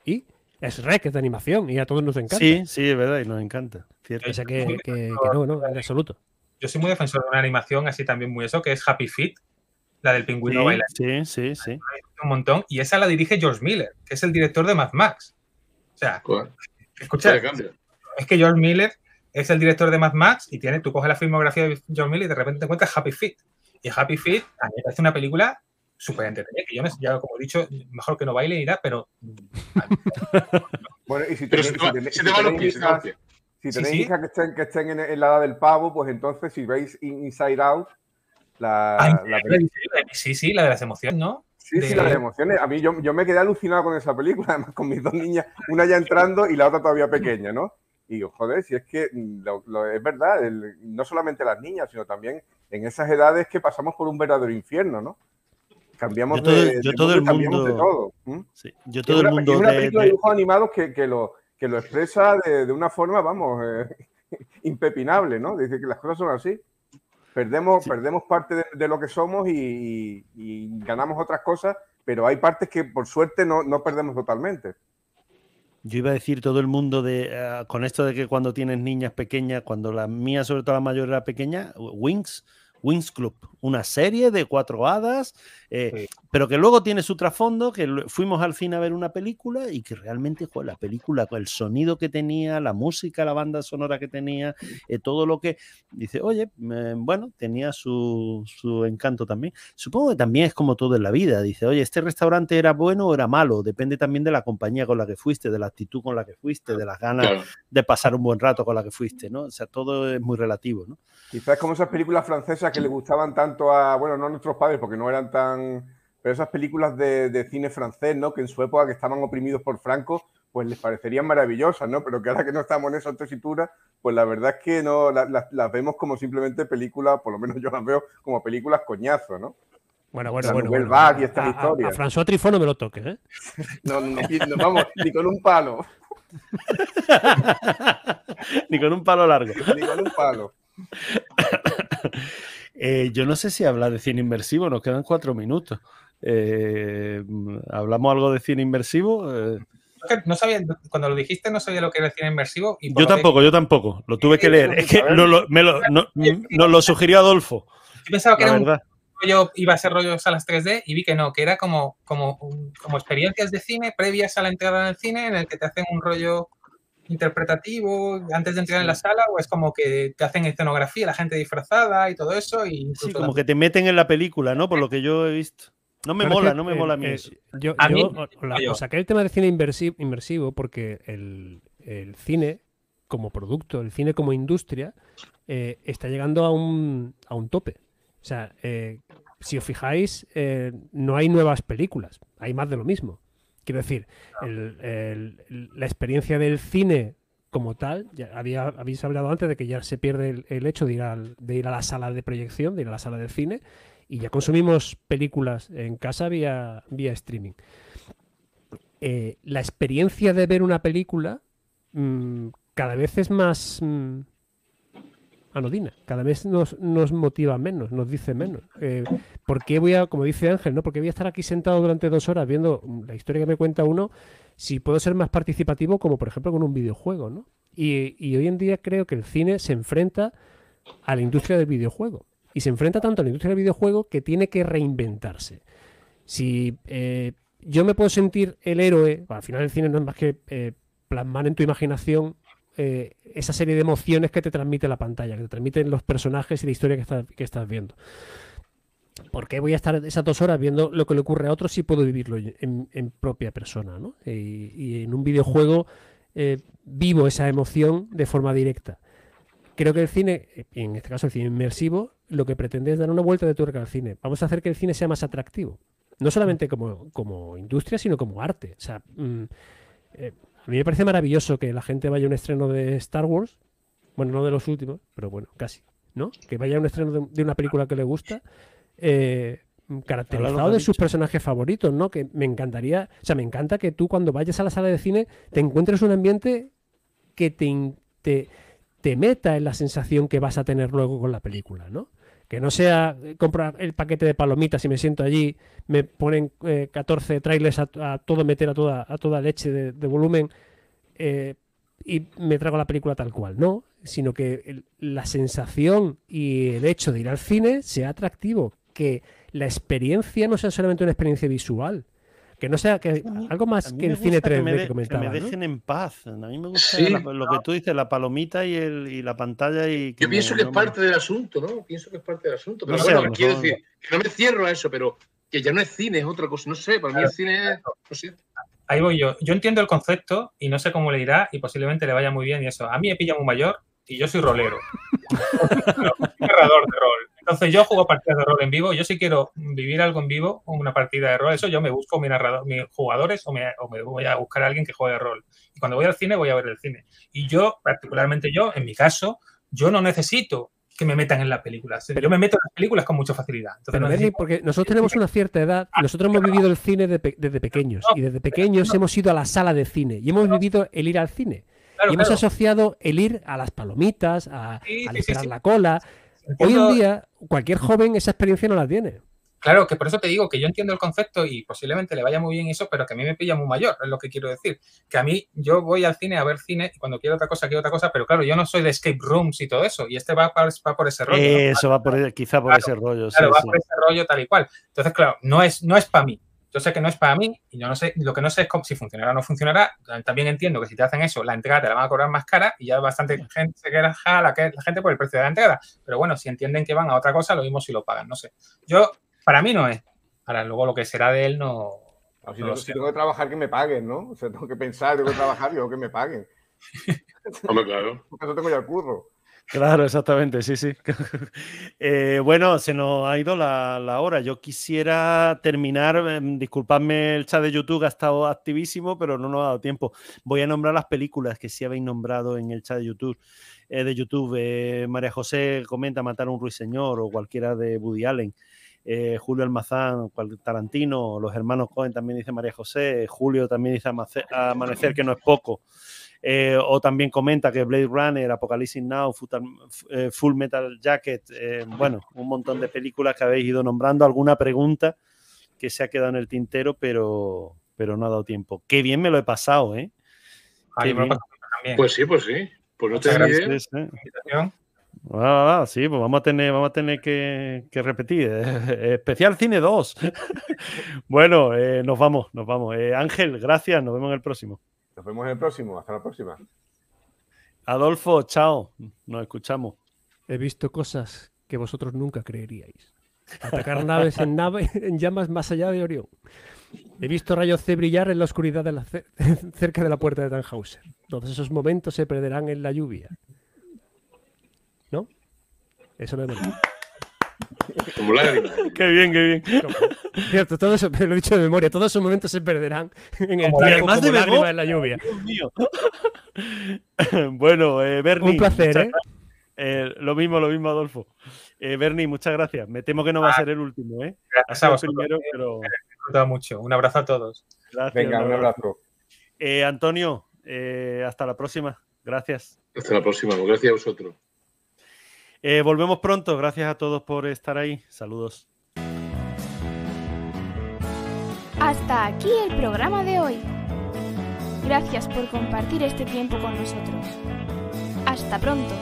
Y es Rec es de animación y a todos nos encanta. Sí, sí, es verdad, y nos encanta. Cierto. O sea que, que no, no, en absoluto yo soy muy defensor de una animación así también muy eso, que es Happy Feet, la del pingüino sí, Sí, sí, sí. Un montón. Y esa la dirige George Miller, que es el director de Mad Max. O sea, escucha, es que George Miller es el director de Mad Max y tiene, tú coges la filmografía de George Miller y de repente te encuentras Happy Feet. Y Happy Feet a mí me parece una película súper entretenida, que yo, me, ya como he dicho, mejor que no baile ni nada, pero... bueno, y si te, si te, si te, van los pies, si tenéis hijas que estén, que estén en, la edad del pavo, pues entonces si veis Inside Out, la, Sí, sí, la de las emociones, ¿no? Sí, sí, la de emociones. A mí yo, yo, me quedé alucinado con esa película, además con mis dos niñas, una ya entrando y la otra todavía pequeña, ¿no? Y digo, joder, si es que lo, es verdad, no solamente las niñas, sino también en esas edades que pasamos por un verdadero infierno, ¿no? Cambiamos yo todo, de, yo todo el mundo, de todo. Sí, yo todo el mundo. una película de, dibujos animados que, que lo que lo expresa de, una forma, vamos, eh, impepinable, ¿no? Dice que las cosas son así. Perdemos, perdemos parte de, lo que somos y, ganamos otras cosas, pero hay partes que por suerte no, no perdemos totalmente. Yo iba a decir todo el mundo de eh, con esto de que cuando tienes niñas pequeñas, cuando la mía, sobre todo la mayor, era pequeña, Wings, Wings Club, una serie de cuatro hadas, eh, pero que luego tiene su trasfondo, que fuimos al cine a ver una película y que realmente fue la película, el sonido que tenía, la música, la banda sonora que tenía, eh, todo lo que dice, oye, bueno, tenía su, su, encanto también. Supongo que también es como todo en la vida, dice, oye, este restaurante era bueno o era malo, depende también de la compañía con la que fuiste, de la actitud con la que fuiste, de las ganas de pasar un buen rato con la que fuiste, ¿no? O sea, todo es muy relativo, ¿no? Quizás como esas películas francesas que le gustaban tanto a, bueno, no a nuestros padres porque no eran tan, pero esas películas de, cine francés, ¿no? Que en su época que estaban oprimidos por Franco, pues les parecerían maravillosas, ¿no? Pero que ahora que no estamos en esa tesitura, pues la verdad es que no las vemos como simplemente películas, por lo menos yo las veo como películas coñazo, ¿no? Bueno, bueno, bueno. y esta a, historia. A, François Trifón no me lo toques, ¿eh? no, no, vamos, ni con un palo. ni con un palo largo. Ni con un palo. Eh, yo no sé si habla de cine inmersivo, nos quedan cuatro minutos. Eh, ¿Hablamos algo de cine inmersivo? Eh, no sabía, cuando lo dijiste no sabía lo que era cine inmersivo. yo tampoco, yo tampoco. Lo tuve que leer. Es que me lo, nos lo sugirió Adolfo. Yo pensaba que era un rollo, iba a ser rollo salas 3D y vi que no, que era como, como, como experiencias de cine previas a la entrada en el cine en el que te hacen un rollo interpretativo antes de entrar en la sala o es como que te hacen escenografía, la gente disfrazada y todo eso? Y sí, como que te meten en la película, ¿no? Por lo que yo he visto. No me mola, no me mola a mí eso. Yo, a mí, o saqué el tema de cine inmersivo, porque el, cine como producto, el cine como industria, eh, está llegando a un, a un tope. O sea, eh, si os fijáis, eh, no hay nuevas películas, hay más de lo mismo. Quiero decir, la experiencia del cine como tal, ya había, habéis hablado antes de que ya se pierde el, hecho de ir, de ir a la sala de proyección, de ir a la sala del cine, y ya consumimos películas en casa vía, vía streaming. Eh, la experiencia de ver una película mm, cada vez es más, mm, anodina. Cada vez nos, nos motiva menos, nos dice menos. Eh, ¿Por qué voy a, como dice Ángel, ¿no? porque voy a estar aquí sentado durante dos horas viendo la historia que me cuenta uno si puedo ser más participativo como por ejemplo con un videojuego? ¿no? Y hoy en día creo que el cine se enfrenta a la industria del videojuego. Y se enfrenta tanto a la industria del videojuego que tiene que reinventarse. Si eh, yo me puedo sentir el héroe, al final el cine no es más que eh, plasmar en tu imaginación eh, esa serie de emociones que te transmite la pantalla, que te transmiten los personajes y la historia que, estás viendo. ¿Por qué voy a estar esas dos horas viendo lo que le ocurre a otros si puedo vivirlo en, propia persona? ¿no? Y, en un videojuego eh, vivo esa emoción de forma directa. Creo que el cine, en este caso el cine inmersivo, lo que pretende es dar una vuelta de tuerca al cine. Vamos a hacer que el cine sea más atractivo. No solamente como, como industria, sino como arte. O sea, mm, eh, a mí me parece maravilloso que la gente vaya a un estreno de Star Wars, bueno, no de los últimos, pero bueno, casi, ¿no? Que vaya a un estreno de, una película que le gusta, eh, caracterizado de sus personajes favoritos, ¿no? Que me encantaría, o sea, me encanta que tú cuando vayas a la sala de cine te encuentres un ambiente que te, te, te meta en la sensación que vas a tener luego con la película, ¿no? Que no sea eh, comprar el paquete de palomitas y me siento allí, me ponen 14 eh, trailers a, todo meter a toda, a toda leche de, volumen eh, y me trago la película tal cual. No, sino que la sensación y el hecho de ir al cine sea atractivo, que la experiencia no sea solamente una experiencia visual, que no sea que algo más que el cine 3D que, Que me dejen en paz. A mí me gusta lo que tú dices, la palomita y, el, y la pantalla. Y Yo pienso que es parte del asunto, ¿no? Pienso que es parte del asunto. Pero bueno, quiero decir, que no me cierro a eso, pero que ya no es cine, es otra cosa. No sé, para mí el cine es. No sé. Ahí voy yo. Yo entiendo el concepto y no sé cómo le irá y posiblemente le vaya muy bien y eso. A mí me pilla muy mayor y yo soy rolero. narrador de rol. Entonces yo juego partidas de rol en vivo. Yo si quiero vivir algo en vivo, una partida de rol, eso yo me busco mi narrador, mis jugadores o me, voy a buscar a alguien que juegue rol. Y cuando voy al cine, voy a ver el cine. Y yo, particularmente yo, en mi caso, yo no necesito que me metan en las películas. Yo me meto en las películas con mucha facilidad. Entonces, porque nosotros tenemos una cierta edad, nosotros hemos vivido el cine desde pequeños y desde pequeños hemos ido a la sala de cine y hemos vivido el ir al cine. Y hemos asociado el ir a las palomitas, a, esperar la cola. Hoy en día, cualquier joven esa experiencia no la tiene. Claro, que por eso te digo que yo entiendo el concepto y posiblemente le vaya muy bien eso, pero que a mí me pilla muy mayor, es lo que quiero decir. Que a mí, yo voy al cine a ver cine y cuando quiero otra cosa, quiero otra cosa, pero claro, yo no soy de escape rooms y todo eso, y este va, por ese rollo. Eso va por, quizá por ese rollo. Claro, va por ese rollo tal y cual. Entonces, claro, no es, no es para mí. Yo sé que no es para mí y yo no sé, lo que no sé es si funcionará o no funcionará. También entiendo que si te hacen eso, la entrada te la van a cobrar más cara y ya bastante gente se queja la, la gente por el precio de la entrada. Pero bueno, si entienden que van a otra cosa, lo mismo si lo pagan, no sé. Yo, para mí no es. Ahora, luego lo que será de él no. si, tengo, que trabajar, que me paguen, ¿no? O sea, tengo que pensar, tengo que trabajar, yo que me paguen. Hombre, claro. Porque eso tengo ya el curro. Claro, exactamente, sí, sí. Eh, bueno, se nos ha ido la, hora. Yo quisiera terminar, em, disculpadme, el chat de YouTube ha estado activísimo, pero no nos ha dado tiempo. Voy a nombrar las películas que sí habéis nombrado en el chat de YouTube. Eh, de YouTube. Eh, María José comenta Matar a un ruiseñor o cualquiera de Woody Allen. Eh, Julio Almazán, Tarantino, los hermanos Cohen también dice María José, Julio también dice Amanecer, que no es poco. Eh, o también comenta que Blade Runner, Apocalypse Now, eh, Full Metal Jacket, bueno, un montón de películas que habéis ido nombrando. Alguna pregunta que se ha quedado en el tintero, pero, pero no ha dado tiempo. Qué bien me lo he pasado, ¿eh? Pues sí, pues sí. Pues no te gracias, Ah, sí, pues vamos a tener, vamos a tener que, repetir. Eh, especial Cine 2. bueno, eh, nos vamos, nos vamos. Eh, Ángel, gracias, nos vemos en el próximo. Nos vemos en el próximo, hasta la próxima. Adolfo, chao, nos escuchamos. He visto cosas que vosotros nunca creeríais. Atacar naves en, nave, en llamas más allá de Orión. He visto rayos C brillar en la oscuridad de la, cerca de la puerta de Tannhauser. Todos esos momentos se perderán en la lluvia. Eso no es Como lágrimas. qué bien, qué bien. Cierto, todo eso, lo he dicho de memoria, todos esos momentos se perderán en el tiempo como de lágrimas en la lluvia. Dios mío. bueno, eh, Bernie. Un placer, ¿eh? ¿eh? Lo mismo, lo mismo, Adolfo. Eh, Bernie, muchas gracias. Me temo que no va a ah. ser el último, ¿eh? Gracias a vosotros. Primero, pero... Me mucho. Un abrazo a todos. Gracias. Venga, un abrazo. Eh, Antonio, hasta la próxima. Gracias. Hasta la próxima. Gracias a vosotros. Eh, volvemos pronto. Gracias a todos por estar ahí. Saludos. Hasta aquí el programa de hoy. Gracias por compartir este tiempo con nosotros. Hasta pronto.